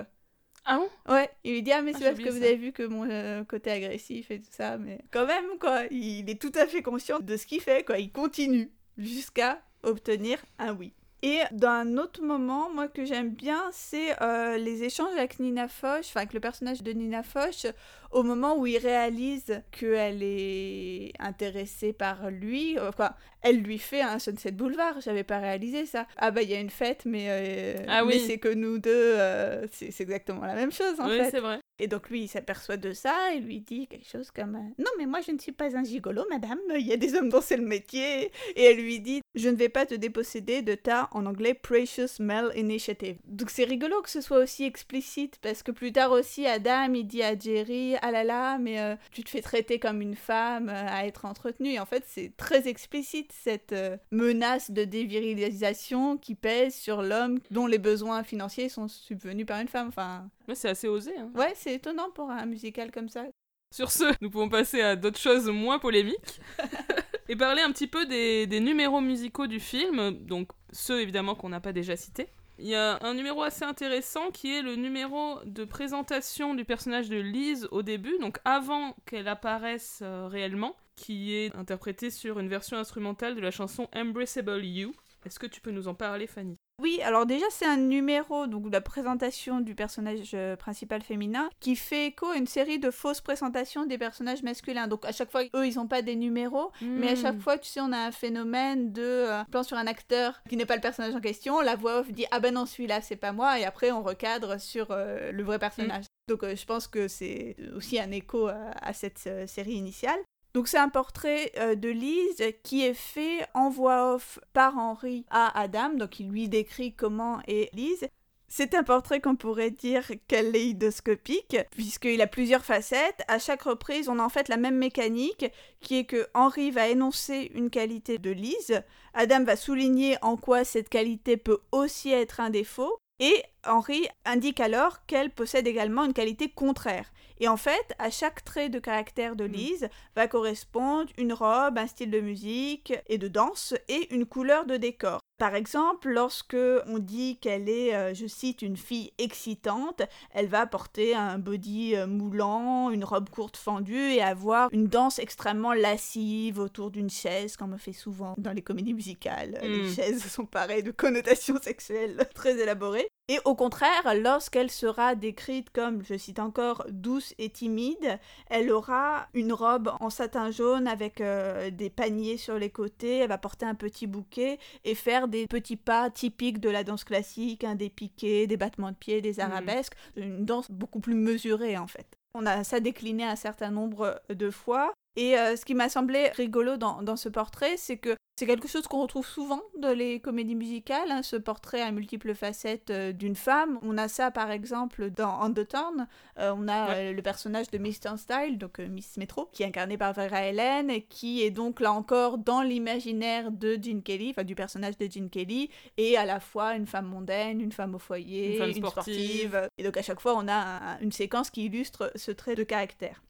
Ah bon? Ouais, il lui dit Ah, mais ah, c'est parce que vous avez vu que mon euh, côté agressif et tout ça, mais quand même, quoi, il est tout à fait conscient de ce qu'il fait, quoi. Il continue jusqu'à obtenir un oui. Et d'un autre moment, moi que j'aime bien, c'est euh, les échanges avec Nina Foch, enfin avec le personnage de Nina Foch, au moment où il réalise qu'elle est intéressée par lui, enfin, elle lui fait un Sunset Boulevard, j'avais pas réalisé ça. Ah bah il y a une fête, mais, euh, ah mais c'est que nous deux, euh, c'est exactement la même chose en oui, fait. c'est vrai. Et donc lui, il s'aperçoit de ça et lui dit quelque chose comme euh, Non, mais moi je ne suis pas un gigolo, madame, il y a des hommes dont c'est le métier. Et elle lui dit Je ne vais pas te déposséder de ta, en anglais, Precious Male Initiative. Donc c'est rigolo que ce soit aussi explicite parce que plus tard aussi, Adam, il dit à Jerry ah là là, mais euh, tu te fais traiter comme une femme euh, à être entretenue. Et en fait, c'est très explicite cette euh, menace de dévirilisation qui pèse sur l'homme dont les besoins financiers sont subvenus par une femme. Enfin, c'est assez osé. Hein. Ouais, c'est étonnant pour un musical comme ça. Sur ce, nous pouvons passer à d'autres choses moins polémiques. et parler un petit peu des, des numéros musicaux du film, donc ceux évidemment qu'on n'a pas déjà cités. Il y a un numéro assez intéressant qui est le numéro de présentation du personnage de Liz au début, donc avant qu'elle apparaisse euh, réellement, qui est interprété sur une version instrumentale de la chanson Embraceable You. Est-ce que tu peux nous en parler, Fanny? Oui, alors déjà c'est un numéro, donc la présentation du personnage euh, principal féminin, qui fait écho à une série de fausses présentations des personnages masculins. Donc à chaque fois, eux, ils n'ont pas des numéros, mais à chaque hmm. fois, tu sais, on a un phénomène de euh, plan sur un acteur qui n'est pas le personnage en question, la voix off dit ah ben non celui-là c'est pas moi, et après on recadre sur euh, le vrai personnage. Hmm. Donc je pense que c'est aussi un écho à cette série initiale. Donc c'est un portrait euh, de Lise qui est fait en voix off par Henri à Adam, donc il lui décrit comment est Lise. C'est un portrait qu'on pourrait dire kaléidoscopique, puisqu'il a plusieurs facettes. À chaque reprise, on a en fait la même mécanique, qui est que Henri va énoncer une qualité de Lise, Adam va souligner en quoi cette qualité peut aussi être un défaut, et Henri indique alors qu'elle possède également une qualité contraire. Et en fait, à chaque trait de caractère de mm. Lise va correspondre une robe, un style de musique et de danse et une couleur de décor. Par exemple, lorsque on dit qu'elle est, euh, je cite, une fille excitante, elle va porter un body euh, moulant, une robe courte fendue et avoir une danse extrêmement lascive autour d'une chaise, comme on fait souvent dans les comédies musicales. Les mm. chaises sont pareilles de connotations sexuelles très élaborées. Et au contraire, lorsqu'elle sera décrite comme, je cite encore, douce et timide, elle aura une robe en satin jaune avec euh, des paniers sur les côtés, elle va porter un petit bouquet et faire des petits pas typiques de la danse classique, hein, des piquets, des battements de pieds, des mmh. arabesques, une danse beaucoup plus mesurée en fait. On a ça décliné un certain nombre de fois. Et euh, ce qui m'a semblé rigolo dans, dans ce portrait, c'est que c'est quelque chose qu'on retrouve souvent dans les comédies musicales, hein, ce portrait à multiples facettes euh, d'une femme. On a ça par exemple dans Undertone, euh, on a euh, le personnage de Miss Style, donc Miss Metro, qui est incarné par Vera Ellen, qui est donc là encore dans l'imaginaire de Gene Kelly, enfin du personnage de Gene Kelly, et à la fois une femme mondaine, une femme au foyer, une, sportive. Et donc à chaque fois on a une séquence qui illustre ce trait de caractère.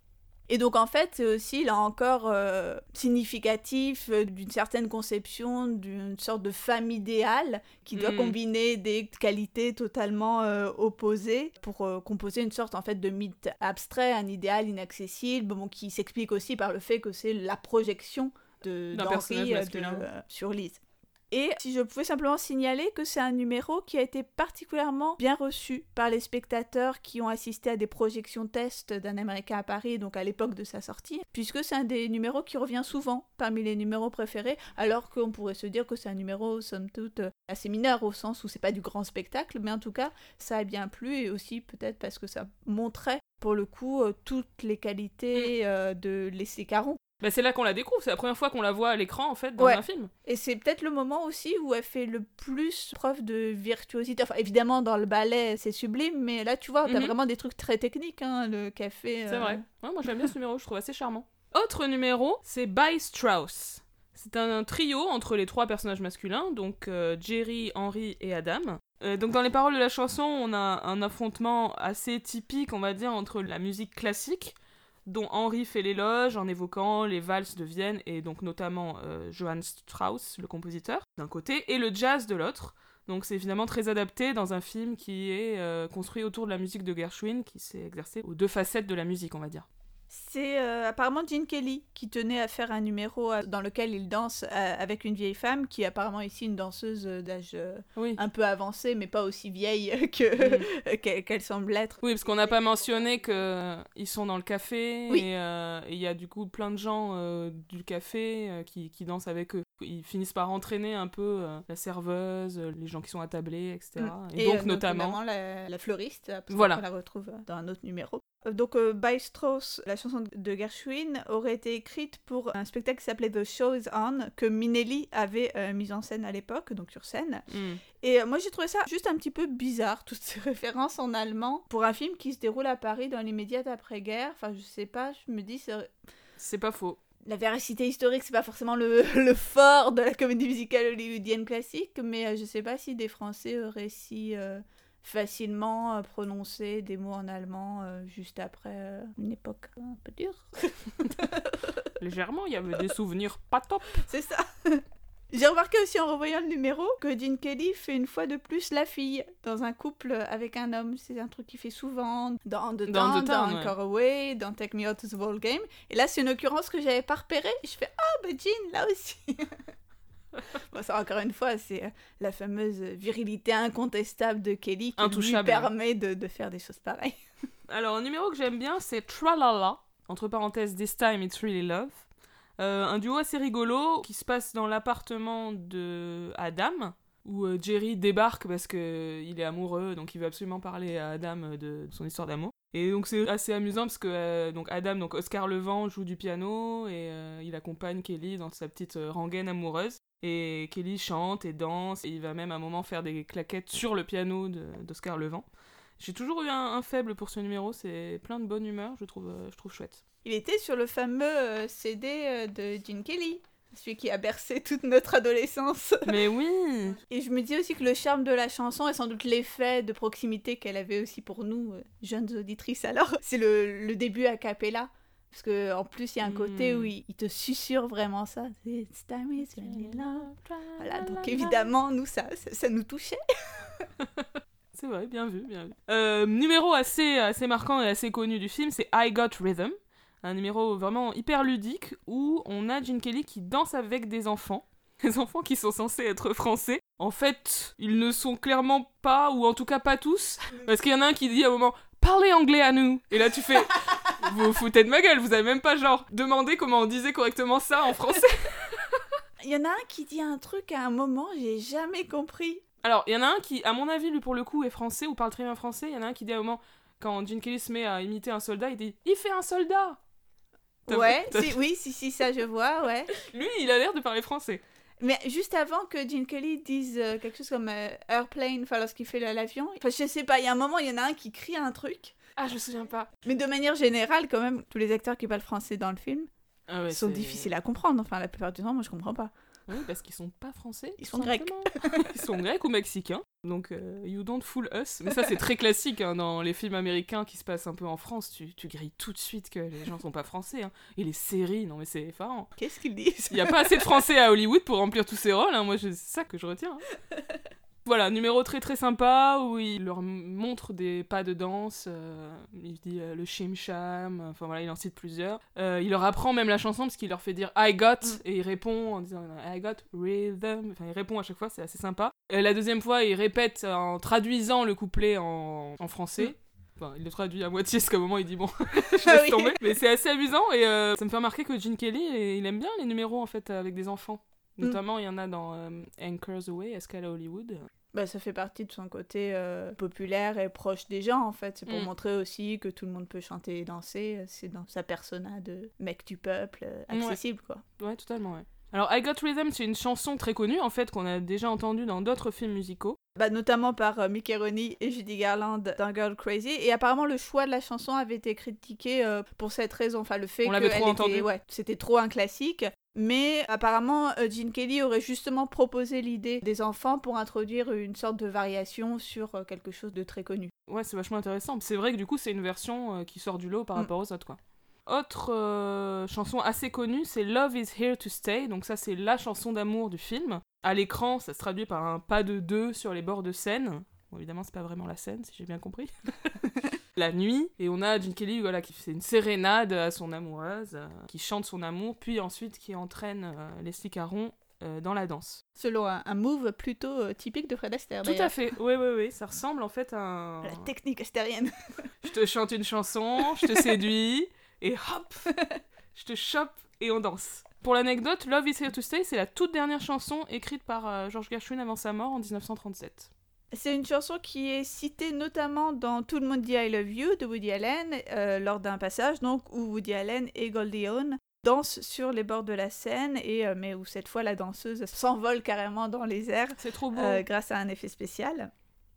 Et donc en fait, c'est aussi là encore euh, significatif euh, d'une certaine conception d'une sorte de femme idéale qui doit mm. combiner des qualités totalement euh, opposées pour composer une sorte en fait de mythe abstrait, un idéal inaccessible, bon, qui s'explique aussi par le fait que c'est la projection de d'Henri sur Lise. Et si je pouvais simplement signaler que c'est un numéro qui a été particulièrement bien reçu par les spectateurs qui ont assisté à des projections tests d'un Américain à Paris, donc à l'époque de sa sortie, puisque c'est un des numéros qui revient souvent parmi les numéros préférés, alors qu'on pourrait se dire que c'est un numéro, somme toute, assez mineur au sens où c'est pas du grand spectacle, mais en tout cas, ça a bien plu et aussi peut-être parce que ça montrait pour le coup euh, toutes les qualités mm. euh, de l'essai Caron Bah, c'est là qu'on la découvre, c'est la première fois qu'on la voit à l'écran en fait dans Ouais. un film. Et c'est peut-être le moment aussi où elle fait le plus preuve de virtuosité. Enfin, évidemment, dans le ballet, c'est sublime, mais là, tu vois, t'as Mhm. vraiment des trucs très techniques, hein, le café. C'est euh, vrai. Ouais, moi j'aime bien ce numéro, je trouve assez charmant. Autre numéro, c'est By Strauss. C'est un trio entre les trois personnages masculins, donc euh, Jerry, Henry et Adam. Euh, donc dans les paroles de la chanson, on a un affrontement assez typique, on va dire, entre la musique classique, dont Henry fait l'éloge en évoquant les valses de Vienne et donc notamment euh, Johann Strauss, le compositeur, d'un côté, et le jazz de l'autre. Donc c'est évidemment très adapté dans un film qui est euh, construit autour de la musique de Gershwin, qui s'est exercé aux deux facettes de la musique, on va dire. C'est euh, apparemment Gene Kelly qui tenait à faire un numéro euh, dans lequel il danse euh, avec une vieille femme qui est apparemment ici une danseuse d'âge Oui. un peu avancé, mais pas aussi vieille que Mm. qu'elle semble être. Oui, parce qu'on n'a pas mentionné qu'ils sont dans le café Oui. et euh, il y a du coup plein de gens euh, du café qui, qui dansent avec eux. Ils finissent par entraîner un peu la serveuse, les gens qui sont attablés, etc. Mm. Et, donc euh, notamment... la, la fleuriste, parce Voilà. qu'on la retrouve dans un autre numéro. Donc, By Strauss, la chanson de Gershwin, aurait été écrite pour un spectacle qui s'appelait The Show is On, que Minelli avait euh, mis en scène à l'époque, donc sur scène. Mm. Et euh, moi, j'ai trouvé ça juste un petit peu bizarre, toutes ces références en allemand, pour un film qui se déroule à Paris dans l'immédiate après-guerre. Enfin, je sais pas, je me dis, c'est- C'est pas faux. la véracité historique, c'est pas forcément le, le fort de la comédie musicale hollywoodienne classique, mais euh, je sais pas si des Français auraient si euh, facilement euh, prononcé des mots en allemand euh, juste après euh, une époque un peu dure. Légèrement, il y avait des souvenirs pas top. c'est ça. J'ai remarqué aussi en revoyant le numéro que Gene Kelly fait une fois de plus la fille dans un couple avec un homme. C'est un truc qu'il fait souvent dans The Dans Town, The dans ouais. Encore Away, dans Take Me Out to the Ball Game. Et là, c'est une occurrence que j'avais pas repérée. Je fais Ah, bah Gene, là aussi Bon, ça, encore une fois, c'est euh, la fameuse virilité incontestable de Kelly qui lui permet de, de faire des choses pareilles. Alors, un numéro que j'aime bien, c'est Tralala, entre parenthèses, This Time It's Really Love. Euh, un duo assez rigolo qui se passe dans l'appartement de Adam, où euh, Jerry débarque parce que il est amoureux, donc il veut absolument parler à Adam de son histoire d'amour. Et donc c'est assez amusant parce que euh, donc Adam, donc Oscar Levent joue du piano et euh, il accompagne Kelly dans sa petite euh, rengaine amoureuse. Et Kelly chante et danse et il va même à un moment faire des claquettes sur le piano d'Oscar Levent. J'ai toujours eu un, faible pour ce numéro, c'est plein de bonne humeur, je trouve, je trouve chouette. Il était sur le fameux CD de Gene Kelly, celui qui a bercé toute notre adolescence. Mais oui Et je me dis aussi que le charme de la chanson et sans doute l'effet de proximité qu'elle avait aussi pour nous, euh, jeunes auditrices alors, c'est le, le début a cappella. Parce que en plus, il y a un côté Mm. où il, il te susurre vraiment ça. It's time is really love. Voilà, donc évidemment, nous, ça, ça, ça nous touchait. C'est vrai, bien vu, bien vu. Euh, numéro assez, assez marquant et assez connu du film, c'est I Got Rhythm. Un numéro vraiment hyper ludique où on a Gene Kelly qui danse avec des enfants. Des enfants qui sont censés être français. En fait, ils ne sont clairement pas, ou en tout cas pas tous. Parce qu'il y en a un qui dit à un moment Parlez anglais à nous Et là tu fais Vous vous foutez de ma gueule, vous avez même pas genre demandé comment on disait correctement ça en français. Il y en a un qui dit un truc à un moment, j'ai jamais compris. Alors, il y en a un qui, à mon avis, lui pour le coup, est français ou parle très bien français. Il y en a un qui dit à un moment, quand Gene Kelly se met à imiter un soldat, il dit Il fait un soldat Ouais, si, oui, si, si, ça je vois, ouais. Lui, il a l'air de parler français. Mais juste avant que Gene Kelly dise euh, quelque chose comme euh, airplane, enfin lorsqu'il fait la- l'avion, enfin je sais pas, il y a un moment, il y en a un qui crie un truc. Ah, je me souviens pas. Mais de manière générale, quand même, tous les acteurs qui parlent français dans le film Ah ouais, sont difficiles à comprendre. Enfin, la plupart du temps, moi je comprends pas. Oui, parce qu'ils sont pas français. Ils sont grecs. Ils sont grecs ou mexicains. Donc, euh, you don't fool us. Mais ça, c'est très classique hein, dans les films américains qui se passent un peu en France. Tu, tu grilles tout de suite que les gens sont pas français. hein. Et les séries, non mais c'est effarant. Qu'est-ce qu'ils disent? Il n'y a pas assez de français à Hollywood pour remplir tous ces rôles. hein. Moi, c'est ça que je retiens. Voilà, numéro très très sympa où il leur montre des pas de danse. euh, il dit euh, le shim sham. Enfin voilà, il en cite plusieurs. Euh, il leur apprend même la chanson parce qu'il leur fait dire I got Mm. et il répond en disant I got rhythm. Enfin, il répond à chaque fois, c'est assez sympa. Euh, la deuxième fois, il répète en traduisant le couplet en, en français. Mm. Enfin, il le traduit à moitié, parce qu'à un moment il dit bon, je laisse Ah tomber. Mais c'est assez amusant et ça me fait remarquer que Gene Kelly, il aime bien les numéros en fait avec des enfants. Mm. Notamment, il y en a dans euh, Anchors Away, Escale à Hollywood? Bah, ça fait partie de son côté euh, populaire et proche des gens, en fait. C'est pour Mm. montrer aussi que tout le monde peut chanter et danser. C'est dans sa persona de mec du peuple, euh, accessible, quoi. Ouais, totalement, ouais. Alors, I Got Rhythm, c'est une chanson très connue, en fait, qu'on a déjà entendue dans d'autres films musicaux. Bah, notamment par euh, Mickey Rooney et Judy Garland dans Girl Crazy. Et apparemment, le choix de la chanson avait été critiqué euh, pour cette raison. Enfin, le fait On que l'avait trop était, ouais, c'était trop un classique. Mais apparemment, euh, Gene Kelly aurait justement proposé l'idée des enfants pour introduire une sorte de variation sur euh, quelque chose de très connu. Ouais, c'est vachement intéressant. C'est vrai que du coup, c'est une version qui sort du lot par Mm. rapport aux autres, quoi. Autre euh, chanson assez connue, c'est Love is Here to Stay. Donc ça, c'est la chanson d'amour du film. À l'écran, ça se traduit par un pas de deux sur les bords de Seine. Bon, évidemment, c'est pas vraiment la scène, si j'ai bien compris. la nuit, et on a Gene Kelly voilà, qui fait une sérénade à son amoureuse, euh, qui chante son amour, puis ensuite qui entraîne euh, Leslie Caron euh, dans la danse. Selon un, un move plutôt euh, typique de Fred Astaire. Tout à fait, oui, oui, oui, ça ressemble en fait à un... La technique astérienne. Je te chante une chanson, je te séduis, et hop, je te chope et on danse. Pour l'anecdote, Love is Here to Stay, c'est la toute dernière chanson écrite par euh, George Gershwin avant sa mort en 1937. C'est une chanson qui est citée notamment dans Tout le monde dit I Love You de Woody Allen, euh, lors d'un passage donc où Woody Allen et Goldie Hawn dansent sur les bords de la scène, et, euh, mais où cette fois la danseuse s'envole carrément dans les airs C'est trop beau. euh, grâce à un effet spécial.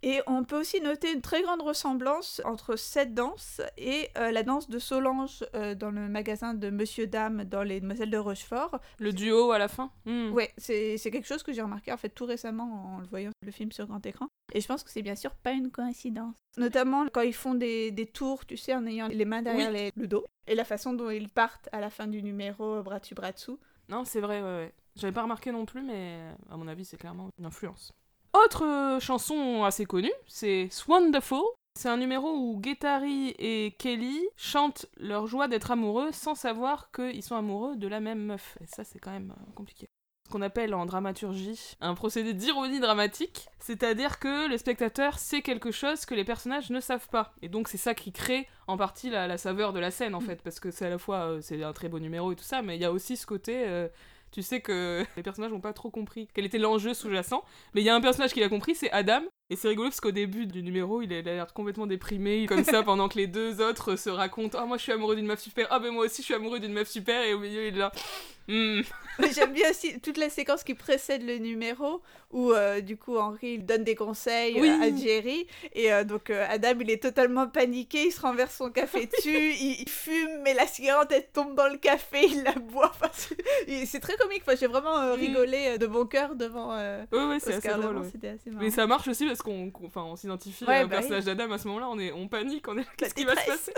Et on peut aussi noter une très grande ressemblance entre cette danse et euh, la danse de Solange euh, dans le magasin de Monsieur Dame dans Les Demoiselles de Rochefort. Le duo à la fin. Hmm. Ouais, c'est quelque chose que j'ai remarqué en fait tout récemment en le voyant le film sur grand écran. Et je pense que c'est bien sûr pas une coïncidence. Notamment quand ils font des, des tours, tu sais, en ayant les mains derrière les- le dos. Et la façon dont ils partent à la fin du numéro, bras dessus, bras dessous. Non, c'est vrai, ouais, ouais. J'avais pas remarqué non plus, mais à mon avis, c'est clairement une influence. Autre euh, chanson assez connue, c'est Wonderful. C'est un numéro où Guettari et Kelly chantent leur joie d'être amoureux sans savoir qu'ils sont amoureux de la même meuf. Et ça, c'est quand même euh, compliqué. Ce qu'on appelle en dramaturgie un procédé d'ironie dramatique, c'est-à-dire que le spectateur sait quelque chose que les personnages ne savent pas. Et donc c'est ça qui crée en partie la, la saveur de la scène en fait, parce que c'est à la fois euh, c'est un très beau numéro et tout ça, mais il y a aussi ce côté euh, tu sais que les personnages n'ont pas trop compris quel était l'enjeu sous-jacent. Mais il y a un personnage qui l'a compris, c'est Adam. Et c'est rigolo parce qu'au début du numéro, il a l'air complètement déprimé, comme ça, pendant que les deux autres se racontent Ah, moi je suis amoureux d'une meuf super, ah, ben moi aussi je suis amoureux d'une meuf super, et au milieu il est là Hmm. J'aime bien aussi toute la séquence qui précède le numéro où euh, du coup Henri il donne des conseils euh, à Jerry et euh, donc Adam il est totalement paniqué, il se renverse son café dessus, il, il fume mais la cigarette elle tombe dans le café, il la boit. Enfin, c'est- très comique, enfin, j'ai vraiment euh, Mm. rigolé de bon cœur devant Ouais, ouais, c'est assez Oscar drôle. Ouais. c'était assez marrant. Mais ça marche aussi parce qu'on on s'identifie au bah personnage d'Adam à ce moment-là, on, est, on panique, on est là, qu'est-ce qui va se passer?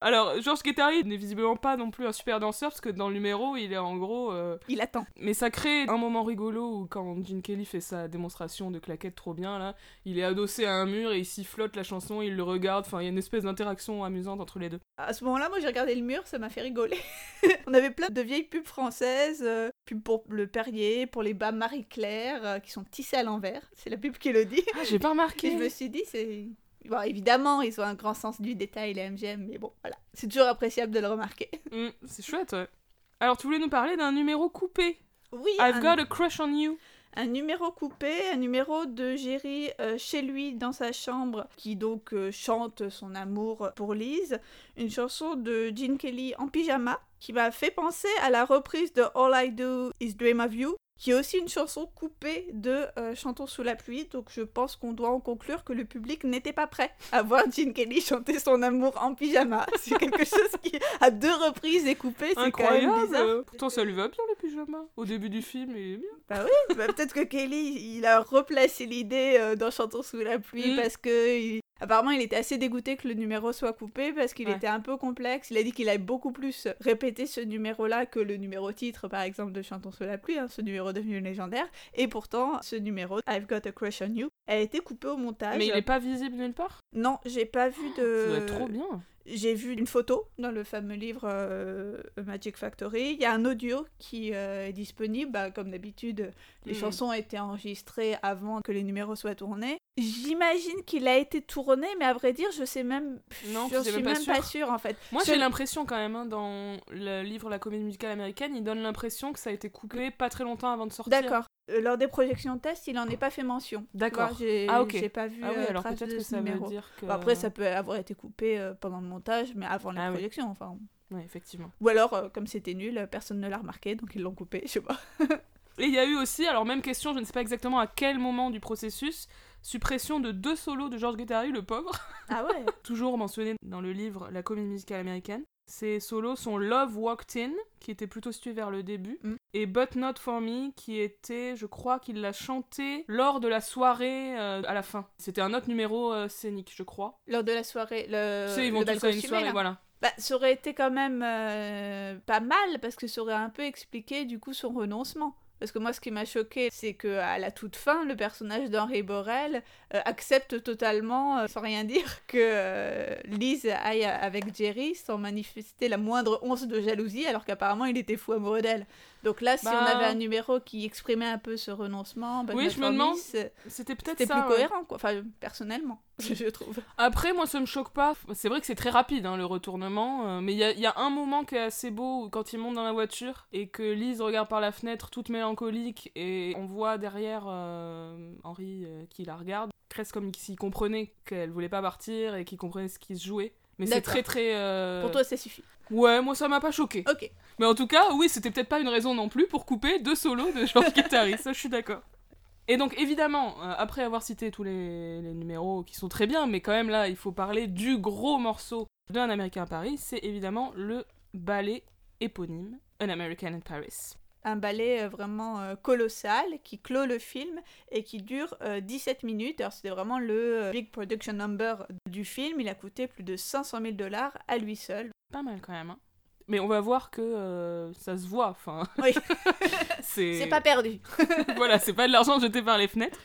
Alors, Georges Guettari n'est visiblement pas non plus un super danseur parce que dans le numéro, il est en gros. euh, Il attend. Mais ça crée un moment rigolo où quand Gene Kelly fait sa démonstration de claquette trop bien, là, il est adossé à un mur et il sifflote la chanson, il le regarde, enfin il y a une espèce d'interaction amusante entre les deux. À ce moment-là, moi j'ai regardé le mur, ça m'a fait rigoler. On avait plein de vieilles pubs françaises, euh, pubs pour le Perrier, pour les bas Marie-Claire, euh, qui sont tissées à l'envers. C'est la pub qui le dit. Ah, j'ai pas Et remarqué je me suis dit, c'est. Bon, évidemment, ils ont un grand sens du détail, les MGM, mais bon, voilà. C'est toujours appréciable de le remarquer. Hmm, C'est chouette, ouais. Alors tu voulais nous parler d'un numéro coupé? Oui, I've un, got a crush on you. un numéro coupé, un numéro de Jerry euh, chez lui, dans sa chambre, qui donc euh, chante son amour pour Lise. Une chanson de Gene Kelly en pyjama, qui m'a fait penser à la reprise de All I Do Is Dream of You, qui est aussi une chanson coupée de euh, Chantons sous la pluie. Donc je pense qu'on doit en conclure que le public n'était pas prêt à voir Gene Kelly chanter son amour en pyjama. C'est quelque chose qui, à deux reprises, est coupé. C'est Incroyable. Pourtant ça lui va bien le pyjama. Au début du film, il est bien. Bah oui, bah peut-être que Kelly, il a replacé l'idée euh, dans Chantons sous la pluie Mm. parce que il- apparemment il était assez dégoûté que le numéro soit coupé parce qu'il Ouais. était un peu complexe. Il a dit qu'il avait beaucoup plus répété ce numéro-là que le numéro titre par exemple de Chantons sous la pluie, hein, ce numéro devenu légendaire. Et pourtant, ce numéro, I've Got a Crush on You, a été coupé au montage. Mais il est pas visible nulle part? Non, j'ai pas vu de. Ça doit être trop bien. J'ai vu une photo dans le fameux livre euh, Magic Factory. Il y a un audio qui euh, est disponible. Bah, comme d'habitude, les Mm. chansons ont été enregistrées avant que les numéros soient tournés. J'imagine qu'il a été tourné, mais à vrai dire, je sais même. Non, je suis même pas même pas sûr. sûre en fait. Moi, j'ai l'impression quand même, hein, dans le livre La comédie musicale américaine, il donne l'impression que ça a été coupé pas très longtemps avant de sortir. D'accord. Euh, Lors des projections test, il en est pas fait mention. D'accord. J'ai Ah, j'ai pas vu Ah oui, euh, alors peut-être de que ça numéro. veut dire que. Bon, après, ça peut avoir été coupé euh, pendant le montage, mais avant les Ah oui. projections. Enfin. Ouais, effectivement. Ou alors, euh, comme c'était nul, personne ne l'a remarqué, donc ils l'ont coupé, je sais pas. Et il y a eu aussi, alors même question, je ne sais pas exactement à quel moment du processus, suppression de deux solos de George Guattari, le pauvre, Ah ouais toujours mentionné dans le livre La comédie musicale américaine. Ces solos sont Love Walked In, qui était plutôt situé vers le début, Mm. et But Not For Me, qui était, je crois qu'il l'a chanté lors de la soirée euh, à la fin. C'était un autre numéro euh, scénique, je crois. Lors de la soirée, le. tu sais, ils vont tous à une soirée, là. voilà. Bah, ça aurait été quand même euh, pas mal, parce que ça aurait un peu expliqué, du coup, son renoncement. Parce que moi, ce qui m'a choqué, c'est que à la toute fin, le personnage d'Henri Borel euh, accepte totalement, euh, sans rien dire, que euh, Lise aille avec Jerry sans manifester la moindre once de jalousie, alors qu'apparemment il était fou amoureux d'elle. Donc là, si Bah. on avait un numéro qui exprimait un peu ce renoncement, bah, Oui, je me demande, C'était peut-être plus ouais. cohérent, quoi. Enfin, personnellement, je trouve. Après, moi, ça me choque pas. C'est vrai que c'est très rapide, hein, le retournement. euh, mais il y a, il y a un moment qui est assez beau quand ils montent dans la voiture et que Lise regarde par la fenêtre toute mélancolique et on voit derrière euh, Henri euh, qui la regarde, presque comme s'il comprenait qu'elle voulait pas partir et qu'il comprenait ce qui se jouait. Mais c'est très très. euh, Pour toi, ça suffit. Ouais, moi ça m'a pas choqué. Ok. Mais en tout cas, oui, c'était peut-être pas une raison non plus pour couper deux solos de George Guattari, ça je suis d'accord. Et donc évidemment, euh, après avoir cité tous les, les numéros qui sont très bien, mais quand même là, il faut parler du gros morceau d'un Américain à Paris, c'est évidemment le ballet éponyme An American in Paris. Un ballet euh, vraiment euh, colossal qui clôt le film et qui dure euh, 17 minutes. Alors c'était vraiment le euh, big production number du film. Il a coûté plus de 500 000 dollars à lui seul. Pas mal quand même. hein. Mais on va voir que euh, ça se voit, enfin. Oui. c'est C'est pas perdu. voilà, c'est pas de l'argent jeté par les fenêtres.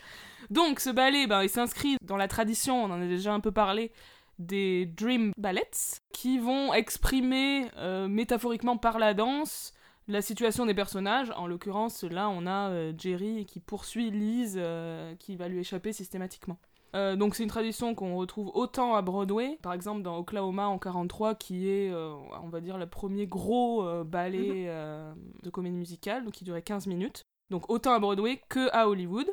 Donc ce ballet, ben, il s'inscrit dans la tradition, on en a déjà un peu parlé, des Dream Ballets, qui vont exprimer euh, métaphoriquement par la danse la situation des personnages. En l'occurrence, là, on a euh, Jerry qui poursuit Lise, euh, qui va lui échapper systématiquement. Euh, donc c'est une tradition qu'on retrouve autant à Broadway, par exemple dans Oklahoma en 43, qui est, on va dire, le premier gros ballet euh, de comédie musicale, donc qui durait 15 minutes. Donc autant à Broadway que à Hollywood,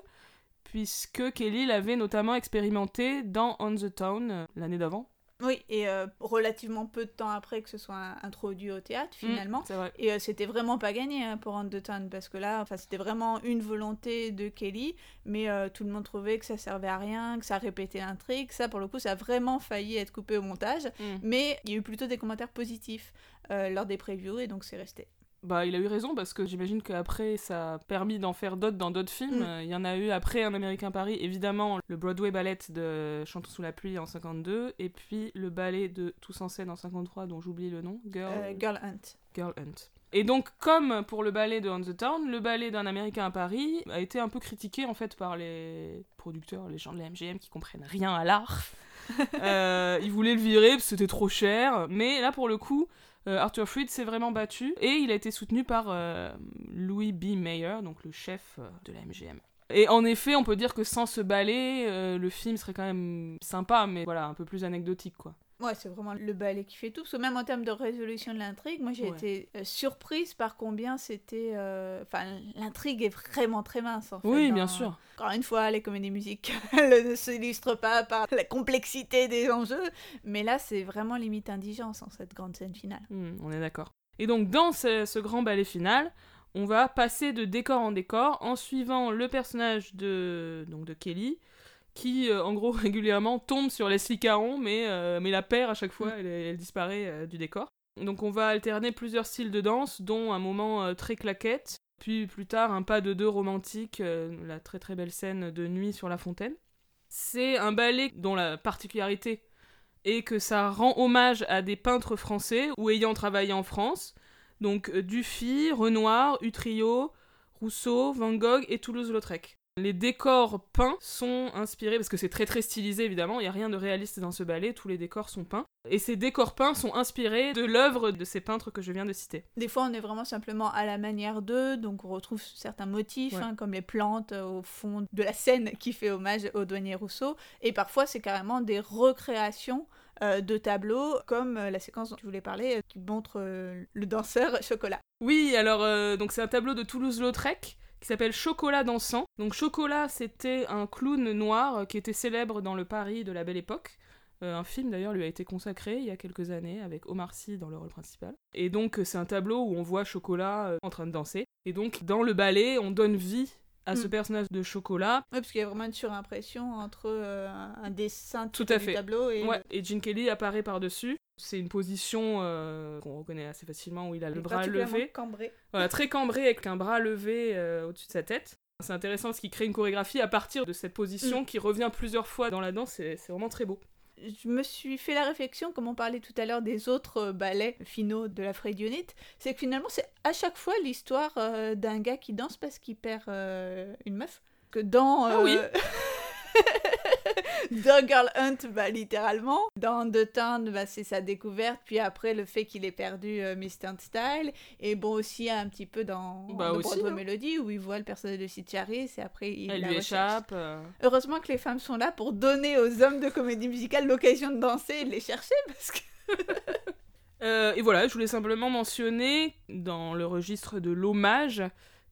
puisque Kelly l'avait notamment expérimenté dans On the Town l'année d'avant. Oui, et euh, relativement peu de temps après que ce soit introduit au théâtre finalement. Mm, c'est vrai. Et euh, c'était vraiment pas gagné hein, pour Undertown parce que là, enfin, c'était vraiment une volonté de Kelly, mais euh, tout le monde trouvait que ça servait à rien, que ça répétait l'intrigue. Ça, pour le coup, ça a vraiment failli être coupé au montage, Mm. mais il y a eu plutôt des commentaires positifs lors des previews et donc c'est resté. Bah, il a eu raison parce que j'imagine qu'après ça a permis d'en faire d'autres dans d'autres films. Mm. Euh, Il y en a eu après Un Américain Paris, évidemment le Broadway ballet de Chantons sous la pluie en 52, et puis le ballet de Tous en scène en 53 dont j'oublie le nom, Girl, Euh, Girl Hunt. Girl Hunt. Et donc, comme pour le ballet de On the Town, le ballet d'un Américain à Paris a été un peu critiqué en fait par les producteurs, les gens de la MGM qui comprennent rien à l'art. Euh, ils voulaient le virer parce que c'était trop cher, mais là pour le coup, euh, Arthur Freed s'est vraiment battu et il a été soutenu par euh, Louis B. Mayer, donc le chef de la MGM. Et en effet, on peut dire que sans ce ballet, le film serait quand même sympa, mais voilà, un peu plus anecdotique quoi. Ouais, c'est vraiment le ballet qui fait tout. Parce que même en termes de résolution de l'intrigue, moi j'ai Ouais. été euh, surprise par combien c'était. euh, Enfin, l'intrigue est vraiment très mince en fait. Oui, dans- bien sûr. Encore une fois, les comédies musicales ne s'illustrent pas par la complexité des enjeux, mais là c'est vraiment limite indigence en cette grande scène finale. Hmm, on est d'accord. Et donc dans ce, ce grand ballet final, on va passer de décor en décor en suivant le personnage de, donc de Kelly, qui euh, en gros régulièrement tombe sur Leslie Caron, mais, euh, mais la perd à chaque fois, elle, elle disparaît euh, du décor. Donc on va alterner plusieurs styles de danse, dont un moment très claquette, puis plus tard un pas de deux romantique, la très très belle scène de nuit sur la fontaine. C'est un ballet dont la particularité et que ça rend hommage à des peintres français ou ayant travaillé en France. Donc Dufy, Renoir, Utrillo, Rousseau, Van Gogh et Toulouse-Lautrec. Les décors peints sont inspirés, parce que c'est très très stylisé évidemment, il n'y a rien de réaliste dans ce ballet, tous les décors sont peints. Et ces décors peints sont inspirés de l'œuvre de ces peintres que je viens de citer. Des fois, on est vraiment simplement à la manière d'eux, donc on retrouve certains motifs, Ouais. hein, comme les plantes euh, au fond de la scène qui fait hommage au douanier Rousseau. Et parfois, c'est carrément des recréations euh, de tableaux, comme euh, la séquence dont je voulais parler, euh, qui montre euh, le danseur chocolat. Oui, alors donc c'est un tableau de Toulouse-Lautrec qui s'appelle Chocolat dansant. Donc Chocolat, c'était un clown noir qui était célèbre dans le Paris de la Belle Époque. Euh, un film d'ailleurs lui a été consacré il y a quelques années avec Omar Sy dans le rôle principal. Et donc c'est un tableau où on voit Chocolat euh, en train de danser. Et donc dans le ballet, on donne vie à ce Mm. personnage de Chocolat. Oui, parce qu'il y a vraiment une surimpression entre euh, un dessin Tout à du fait. tableau et Ouais, et Gene Kelly apparaît par-dessus. C'est une position euh, qu'on reconnaît assez facilement où il a le bras levé. cambré. Voilà, très cambré avec un bras levé euh, au-dessus de sa tête. C'est intéressant parce qu'il crée une chorégraphie à partir de cette position qui revient plusieurs fois dans la danse. C'est vraiment très beau. je me suis fait la réflexion, comme on parlait tout à l'heure des autres euh, ballets finaux de la Freudianite, c'est que finalement c'est à chaque fois l'histoire euh, d'un gars qui danse parce qu'il perd une meuf. Que dans... Ah oui. Girl Hunt, bah, littéralement. Dans The Town, bah, c'est sa découverte, puis après le fait qu'il ait perdu euh, Miss Turnstile. Et bon, aussi un petit peu dans Bah The Broadway hein. Melody, où il voit le personnage de Sid et après il Elle la lui recherche. échappe. euh. Heureusement que les femmes sont là pour donner aux hommes de comédie musicale l'occasion de danser et de les chercher parce que Euh, et voilà, je voulais simplement mentionner, dans le registre de l'hommage,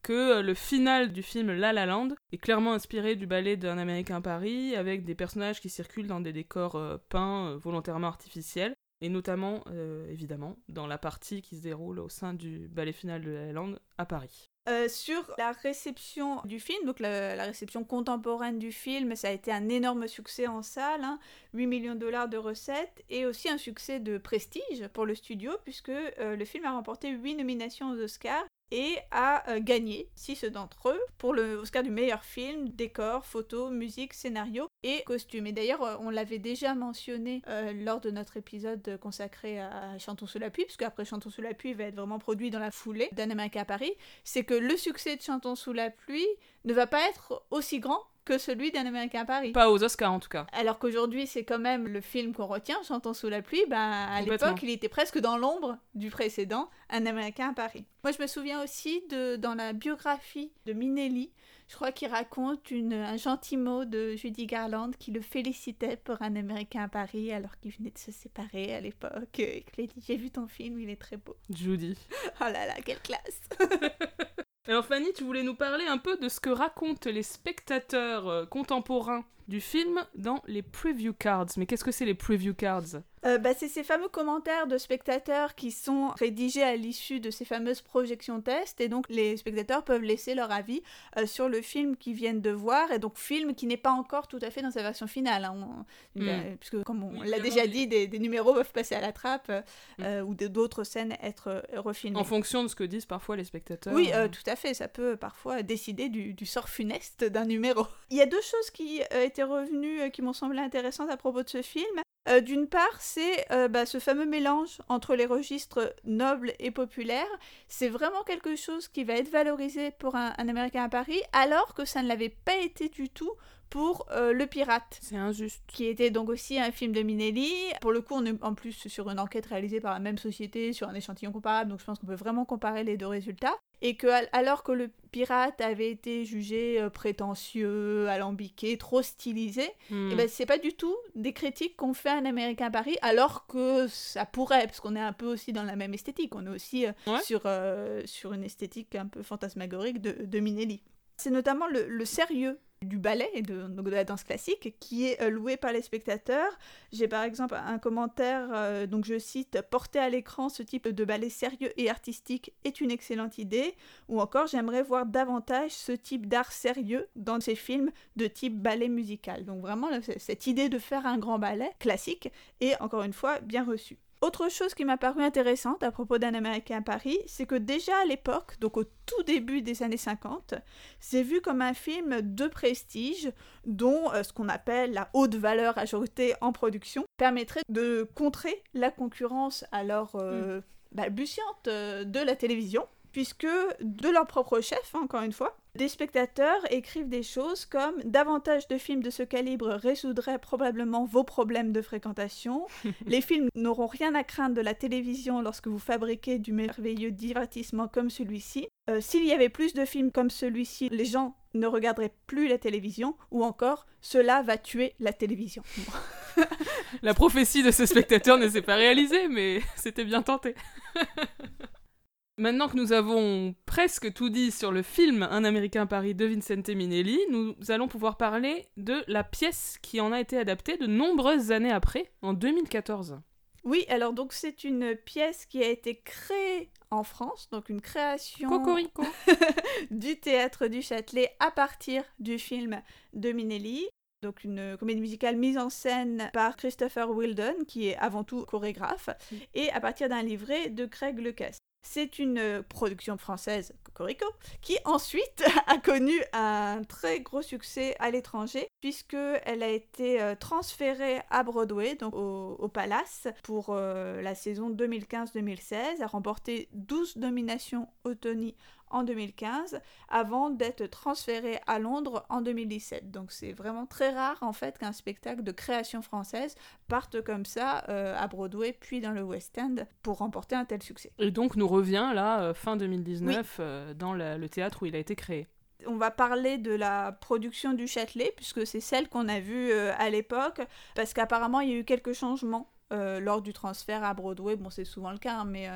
que euh, le final du film La La Land est clairement inspiré du ballet d'un Américain à Paris, avec des personnages qui circulent dans des décors euh, peints euh, volontairement artificiels, et notamment, évidemment, dans la partie qui se déroule au sein du ballet final de La La Land à Paris. Sur la réception du film, donc la, réception contemporaine du film, ça a été un énorme succès en salle, hein, 8 millions de dollars de recettes et aussi un succès de prestige pour le studio puisque le film a remporté 8 nominations aux Oscars et a euh, gagné 6 d'entre eux pour le Oscar du meilleur film, décor, photo, musique, scénario et costume. Et d'ailleurs, euh, on l'avait déjà mentionné euh, lors de notre épisode consacré à Chantons sous la pluie, puisque après Chantons sous la pluie va être vraiment produit dans la foulée Américain à Paris, c'est que le succès de Chantons sous la pluie ne va pas être aussi grand que celui d'un Américain à Paris. Pas aux Oscars en tout cas. Alors qu'aujourd'hui, c'est quand même le film qu'on retient, Chantons sous la pluie. Ben, à l'époque, il était presque dans l'ombre du précédent, Un Américain à Paris. Moi, je me souviens aussi de dans la biographie de Minelli, je crois qu'il raconte une, un gentil mot de Judy Garland qui le félicitait pour Un Américain à Paris alors qu'il venait de se séparer à l'époque. Et qu'il dit J'ai vu ton film, il est très beau. Judy. Oh là là, quelle classe Alors Fanny, tu voulais nous parler un peu de ce que racontent les spectateurs euh, contemporains du film dans les preview cards. Mais qu'est-ce que c'est les preview cards? Euh, bah, c'est ces fameux commentaires de spectateurs qui sont rédigés à l'issue de ces fameuses projections tests et donc les spectateurs peuvent laisser leur avis euh, sur le film qu'ils viennent de voir et donc film qui n'est pas encore tout à fait dans sa version finale hein. On- Mm. euh, puisque comme on Oui, l'a déjà dit des, des numéros peuvent passer à la trappe euh, Mm. euh, ou d'autres scènes être refilmées. En fonction de ce que disent parfois les spectateurs. Oui, euh, euh, tout à fait. Ça peut parfois décider du, du sort funeste d'un numéro. Il y a deux choses qui euh, revenues, euh, qui m'ont semblé intéressantes à propos de ce film. Euh, D'une part, c'est euh, bah, ce fameux mélange entre les registres nobles et populaires. C'est vraiment quelque chose qui va être valorisé pour un Américain à Paris, alors que ça ne l'avait pas été du tout pour euh, Le Pirate C'est injuste. qui était donc aussi un film de Minelli. Pour le coup, on est en plus sur une enquête réalisée par la même société, sur un échantillon comparable, donc je pense qu'on peut vraiment comparer les deux résultats. Et que al- alors que le pirate avait été jugé euh, prétentieux, alambiqué, trop stylisé, Hmm. et ben c'est pas du tout des critiques qu'on fait à un Américain à Paris, alors que ça pourrait, parce qu'on est un peu aussi dans la même esthétique, on est aussi euh, Ouais. sur, euh, sur une esthétique un peu fantasmagorique de, de Minelli. C'est notamment le, le sérieux du ballet et de, la danse classique qui est euh, loué par les spectateurs. J'ai par exemple un commentaire, euh, donc je cite Porter à l'écran ce type de ballet sérieux et artistique est une excellente idée, ou encore j'aimerais voir davantage ce type d'art sérieux dans ces films de type ballet musical. Donc vraiment cette idée de faire un grand ballet classique est encore une fois bien reçue. Autre chose qui m'a paru intéressante à propos d'un Américain à Paris, c'est que déjà à l'époque, donc au tout début des années 50, c'est vu comme un film de prestige dont euh, ce qu'on appelle la haute valeur ajoutée en production permettrait de contrer la concurrence alors euh, balbutiante euh, de la télévision puisque de leur propre chef, hein, encore une fois, des spectateurs écrivent des choses comme davantage de films de ce calibre résoudrait probablement vos problèmes de fréquentation. Les films n'auront rien à craindre de la télévision lorsque vous fabriquez du merveilleux divertissement comme celui-ci. Euh, S'il y avait plus de films comme celui-ci, les gens ne regarderaient plus la télévision, ou encore cela va tuer la télévision. La prophétie de ce spectateur ne s'est pas réalisée, mais c'était bien tenté. Maintenant que nous avons presque tout dit sur le film Un Américain à Paris de Vincente Minelli, nous allons pouvoir parler de la pièce qui en a été adaptée de nombreuses années après, en 2014. Oui, alors donc c'est une pièce qui a été créée en France, donc une création Cocorico. du théâtre du Châtelet à partir du film de Minelli. Donc une comédie musicale mise en scène par Christopher Wildon, qui est avant tout chorégraphe, et à partir d'un livret de Craig Lucas. C'est une euh, production française, Cocorico, qui ensuite a connu un très gros succès à l'étranger, puisqu'elle a été euh, transférée à Broadway, donc au, Palace, pour euh, la saison 2015-2016, a remporté 12 nominations au Tony en 2015 avant d'être transféré à Londres en 2017. Donc c'est vraiment très rare en fait qu'un spectacle de création française parte comme ça euh, à Broadway puis dans le West End pour remporter un tel succès. Et donc nous revient là euh, fin 2019 euh, dans le théâtre où il a été créé. On va parler de la production du Châtelet, puisque c'est celle qu'on a vue à l'époque, parce qu'apparemment il y a eu quelques changements lors du transfert à Broadway. Bon, c'est souvent le cas, hein, mais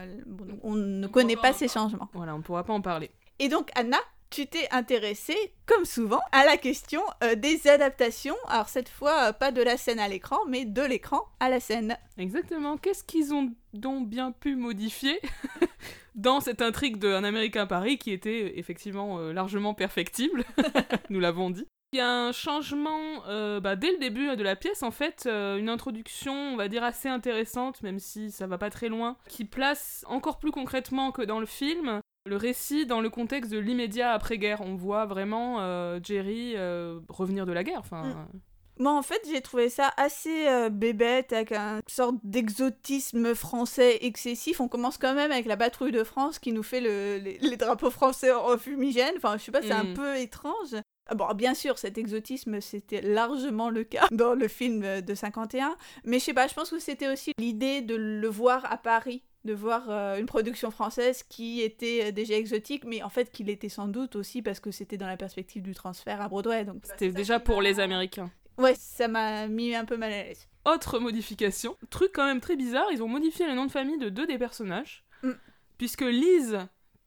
on ne connaît pas ces changements. Voilà, on ne pourra pas en parler. Et donc, Anna, tu t'es intéressée, comme souvent, à la question euh, des adaptations. Alors cette fois, euh, pas de la scène à l'écran, mais de l'écran à la scène. Exactement. Qu'est-ce qu'ils ont donc bien pu modifier dans cette intrigue de Un Américain à Paris qui était effectivement euh, largement perfectible, nous l'avons dit. Il y a un changement bah, dès le début de la pièce, en fait, une introduction, on va dire, assez intéressante, même si ça va pas très loin, qui place encore plus concrètement que dans le film le récit dans le contexte de l'immédiat après-guerre. On voit vraiment euh, Jerry euh, revenir de la guerre. Enfin. Mm. Moi, en fait, j'ai trouvé ça assez euh, bébête, avec un sorte d'exotisme français excessif. On commence quand même avec la patrouille de France qui nous fait les, drapeaux français en fumigène. Enfin, je sais pas, c'est un mm. peu étrange. Ah bon, bien sûr, cet exotisme, c'était largement le cas dans le film de 51, mais je sais pas, je pense que c'était aussi l'idée de le voir à Paris de voir euh, une production française qui était euh, déjà exotique, mais en fait qu'il était sans doute aussi parce que c'était dans la perspective du transfert à Broadway. Donc c'était déjà pour les Américains. Ouais, ça m'a mis un peu mal à l'aise. Autre modification, truc quand même très bizarre, ils ont modifié le nom de famille de deux des personnages, mm. puisque Lise,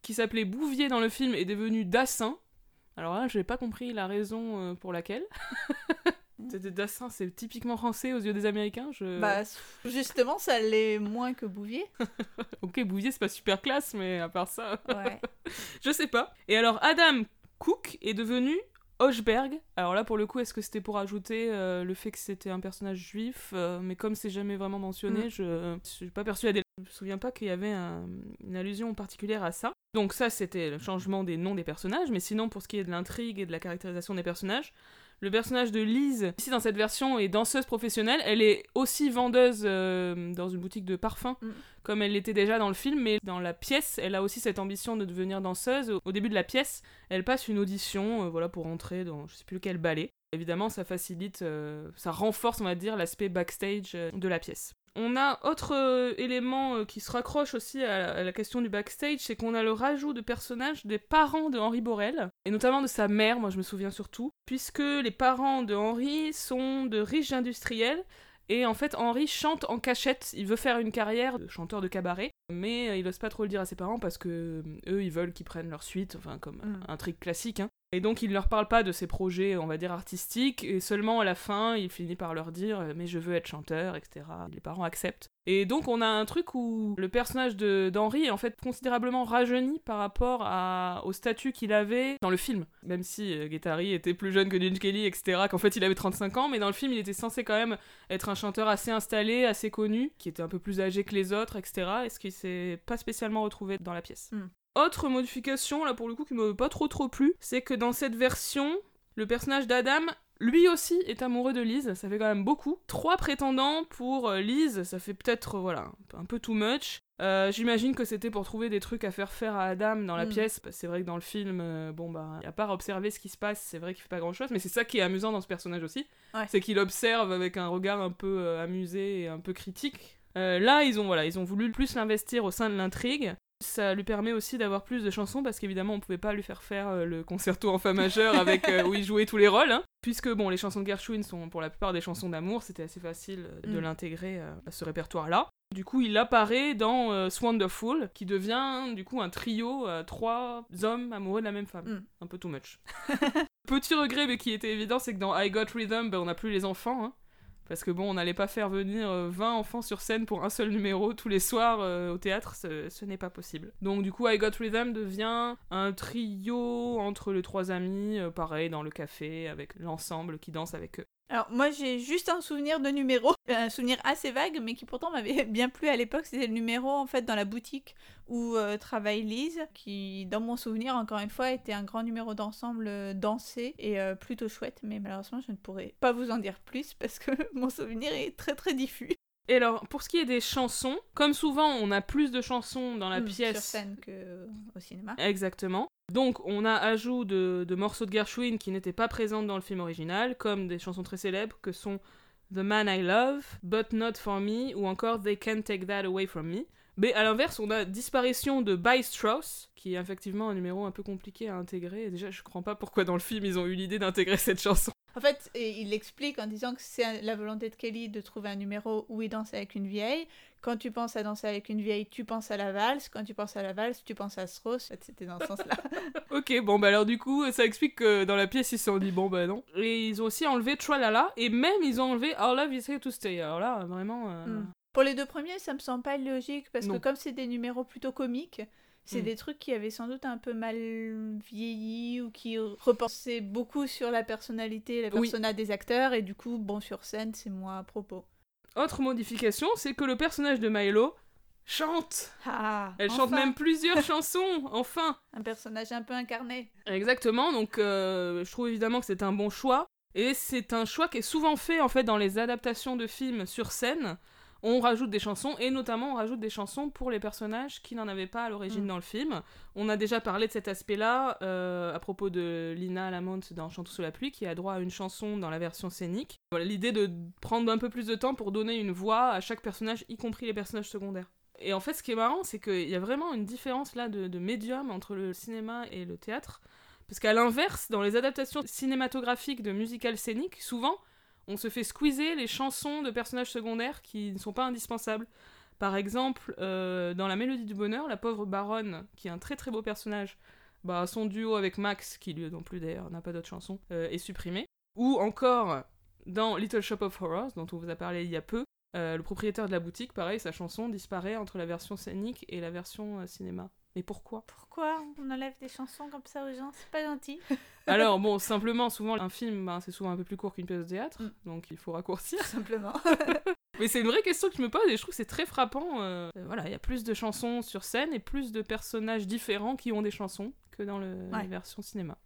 qui s'appelait Bouvier dans le film, est devenue Dassin. Alors là, je n'ai pas compris la raison euh, pour laquelle. Dassin, c'est typiquement français aux yeux des Américains. Je... Bah, justement, ça l'est moins que Bouvier. ok, Bouvier, c'est pas super classe, mais à part ça. Ouais. je sais pas. Et alors, Adam Cook est devenu Hochberg. Alors là, pour le coup, est-ce que c'était pour ajouter euh, le fait que c'était un personnage juif euh, Mais comme c'est jamais vraiment mentionné, mm. je, je suis pas persuadée. Je me souviens pas qu'il y avait une allusion particulière à ça. Donc ça, c'était le changement des noms des personnages. Mais sinon, pour ce qui est de l'intrigue et de la caractérisation des personnages, le personnage de Lise, ici dans cette version, est danseuse professionnelle. Elle est aussi vendeuse euh, dans une boutique de parfums, mm. comme elle l'était déjà dans le film, mais dans la pièce, elle a aussi cette ambition de devenir danseuse. Au début de la pièce, elle passe une audition euh, voilà, pour entrer dans je sais plus quel ballet. Évidemment, ça facilite, euh, ça renforce, on va dire, l'aspect backstage de la pièce. On a autre euh, élément euh, qui se raccroche aussi à, la question du backstage, c'est qu'on a le rajout de personnages des parents de Henri Borel, et notamment de sa mère, moi je me souviens surtout, puisque les parents de Henri sont de riches industriels, et en fait Henri chante en cachette, il veut faire une carrière de chanteur de cabaret, mais il n'ose pas trop le dire à ses parents parce que eux ils veulent qu'ils prennent leur suite, enfin comme mm. un truc classique. Hein. Et donc il ne leur parle pas de ses projets, on va dire, artistiques, et seulement à la fin, il finit par leur dire euh, Mais je veux être chanteur, etc. Les parents acceptent. Et donc on a un truc où le personnage d'Henri est en fait considérablement rajeuni par rapport à, au statut qu'il avait dans le film. Même si euh, Guettari était plus jeune que Gene Kelly, etc., qu'en fait il avait 35 ans, mais dans le film il était censé quand même être un chanteur assez installé, assez connu, qui était un peu plus âgé que les autres, etc. Et ce qui s'est pas spécialement retrouvé dans la pièce. Hmm. Autre modification, là pour le coup qui m'avait pas trop trop plu, c'est que dans cette version, le personnage d'Adam, lui aussi est amoureux de Lise, ça fait quand même beaucoup. Trois prétendants pour euh, Lise, ça fait peut-être, voilà, un peu too much. Euh, j'imagine que c'était pour trouver des trucs à faire faire à Adam dans la mm. pièce. C'est vrai que dans le film, euh, bon bah, à part observer ce qui se passe, c'est vrai qu'il fait pas grand chose, mais c'est ça qui est amusant dans ce personnage aussi. C'est qu'il observe avec un regard un peu amusé et un peu critique. là, ils ont, voilà, ils ont voulu plus l'investir au sein de l'intrigue. Ça lui permet aussi d'avoir plus de chansons parce qu'évidemment on pouvait pas lui faire faire euh, le concerto en fa majeur avec euh, où il jouait tous les rôles. Hein. puisque bon, les chansons de Gershwin sont pour la plupart des chansons d'amour, c'était assez facile euh, de mm. l'intégrer à ce répertoire-là. Du coup, il apparaît dans euh, Wonderful, qui devient du coup un trio, euh, trois hommes amoureux de la même femme. Mm. Un peu too much. Petit regret, mais qui était évident, c'est que dans I Got Rhythm, ben, on n'a plus les enfants. hein. Parce que bon, on n'allait pas faire venir euh, 20 enfants sur scène pour un seul numéro tous les soirs euh, au théâtre, ce, ce n'est pas possible. Donc du coup, I Got Rhythm devient un trio entre les trois amis, euh, pareil, dans le café, avec l'ensemble qui danse avec eux. Alors moi j'ai juste un souvenir de numéro, un souvenir assez vague mais qui pourtant m'avait bien plu à l'époque, c'était le numéro en fait dans la boutique où euh, travaille Lise, qui dans mon souvenir encore une fois était un grand numéro d'ensemble euh, dansé et euh, plutôt chouette mais malheureusement je ne pourrais pas vous en dire plus parce que mon souvenir est très très diffus. Et alors, pour ce qui est des chansons, comme souvent, on a plus de chansons dans la Mm, pièce. Sur scène que au cinéma. Exactement. Donc, on a ajout de, de morceaux de Gershwin qui n'étaient pas présents dans le film original, comme des chansons très célèbres que sont The Man I Love, But Not For Me, ou encore They Can't Take That Away From Me. Mais à l'inverse, on a disparition de By Strauss, qui est effectivement un numéro un peu compliqué à intégrer. Et déjà, je comprends pas pourquoi dans le film ils ont eu l'idée d'intégrer cette chanson. En fait, il l'explique en disant que c'est la volonté de Kelly de trouver un numéro où il danse avec une vieille. Quand tu penses à danser avec une vieille, tu penses à la valse. Quand tu penses à la valse, tu penses à Strauss. En fait, C'était dans ce sens-là. Ok, bon bah alors du coup, ça explique que dans la pièce ils se sont dit bon bah non. Et ils ont aussi enlevé Tralala, et même ils ont enlevé Our Love Is Here to Stay. Alors là, vraiment... euh, Mm. Pour les deux premiers, ça me semble pas logique parce Non. que comme c'est des numéros plutôt comiques, c'est Mm. des trucs qui avaient sans doute un peu mal vieilli ou qui repensaient beaucoup sur la personnalité, la Oui. persona des acteurs et du coup, bon, sur scène, c'est moins à propos. Autre modification, c'est que le personnage de Milo chante. Ah, Elle enfin, chante même plusieurs chansons, enfin. un personnage un peu incarné. Exactement, donc euh, je trouve évidemment que c'est un bon choix. Et c'est un choix qui est souvent fait en fait dans les adaptations de films sur scène. On rajoute des chansons et notamment on rajoute des chansons pour les personnages qui n'en avaient pas à l'origine Mm. dans le film. On a déjà parlé de cet aspect-là euh, à propos de Lina Lamont dans Chantons sous la pluie qui a droit à une chanson dans la version scénique. Voilà l'idée de prendre un peu plus de temps pour donner une voix à chaque personnage, y compris les personnages secondaires. Et en fait, ce qui est marrant, c'est qu'il y a vraiment une différence là de, de médium entre le cinéma et le théâtre. Parce qu'à l'inverse, dans les adaptations cinématographiques de musicals scéniques, souvent, on se fait squeezer les chansons de personnages secondaires qui ne sont pas indispensables. Par exemple, euh, dans La Mélodie du Bonheur, la pauvre baronne, qui est un très très beau personnage, bah, son duo avec Max, qui lui non plus d'ailleurs n'a pas d'autre chanson, euh, est supprimé. Ou encore, dans Little Shop of Horrors, dont on vous a parlé il y a peu, euh, le propriétaire de la boutique, pareil, sa chanson disparaît entre la version scénique et la version euh, cinéma. Mais pourquoi? Pourquoi on enlève des chansons comme ça aux gens? C'est pas gentil. Alors bon, simplement, souvent un film, ben, c'est souvent un peu plus court qu'une pièce de théâtre, Mm. donc il faut raccourcir. Simplement. Mais c'est une vraie question que je me pose et je trouve que c'est très frappant. euh, euh, voilà, il y a plus de chansons sur scène et plus de personnages différents qui ont des chansons que dans le, Ouais. les versions cinéma.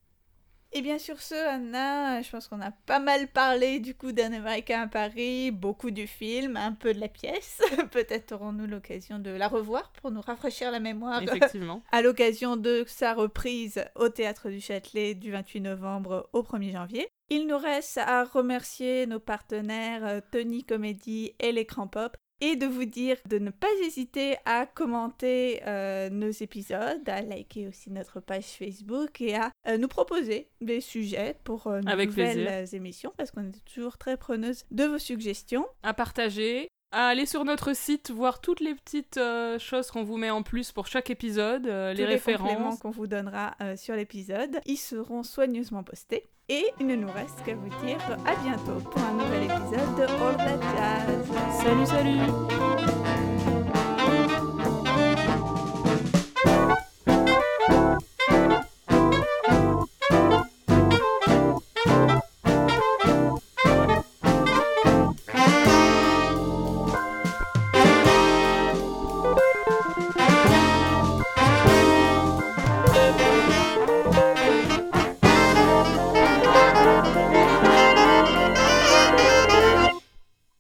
Et bien sur ce, Anna, je pense qu'on a pas mal parlé du coup d'un Américain à Paris, beaucoup du film, un peu de la pièce. Peut-être aurons-nous l'occasion de la revoir pour nous rafraîchir la mémoire Effectivement. à l'occasion de sa reprise au Théâtre du Châtelet du 28 novembre au 1er janvier. Il nous reste à remercier nos partenaires euh, Tony Comedy et l'écran pop et de vous dire de ne pas hésiter à commenter euh, nos épisodes, à liker aussi notre page Facebook et à euh, nous proposer des sujets pour euh, nos Avec nouvelles plaisir. émissions parce qu'on est toujours très preneuse de vos suggestions. à partager, à aller sur notre site, voir toutes les petites euh, choses qu'on vous met en plus pour chaque épisode, euh, les les références. qu'on vous donnera euh, sur l'épisode, ils seront soigneusement postés. Et il ne nous reste qu'à vous dire à bientôt pour un nouvel épisode de All That Jazz. Salut, salut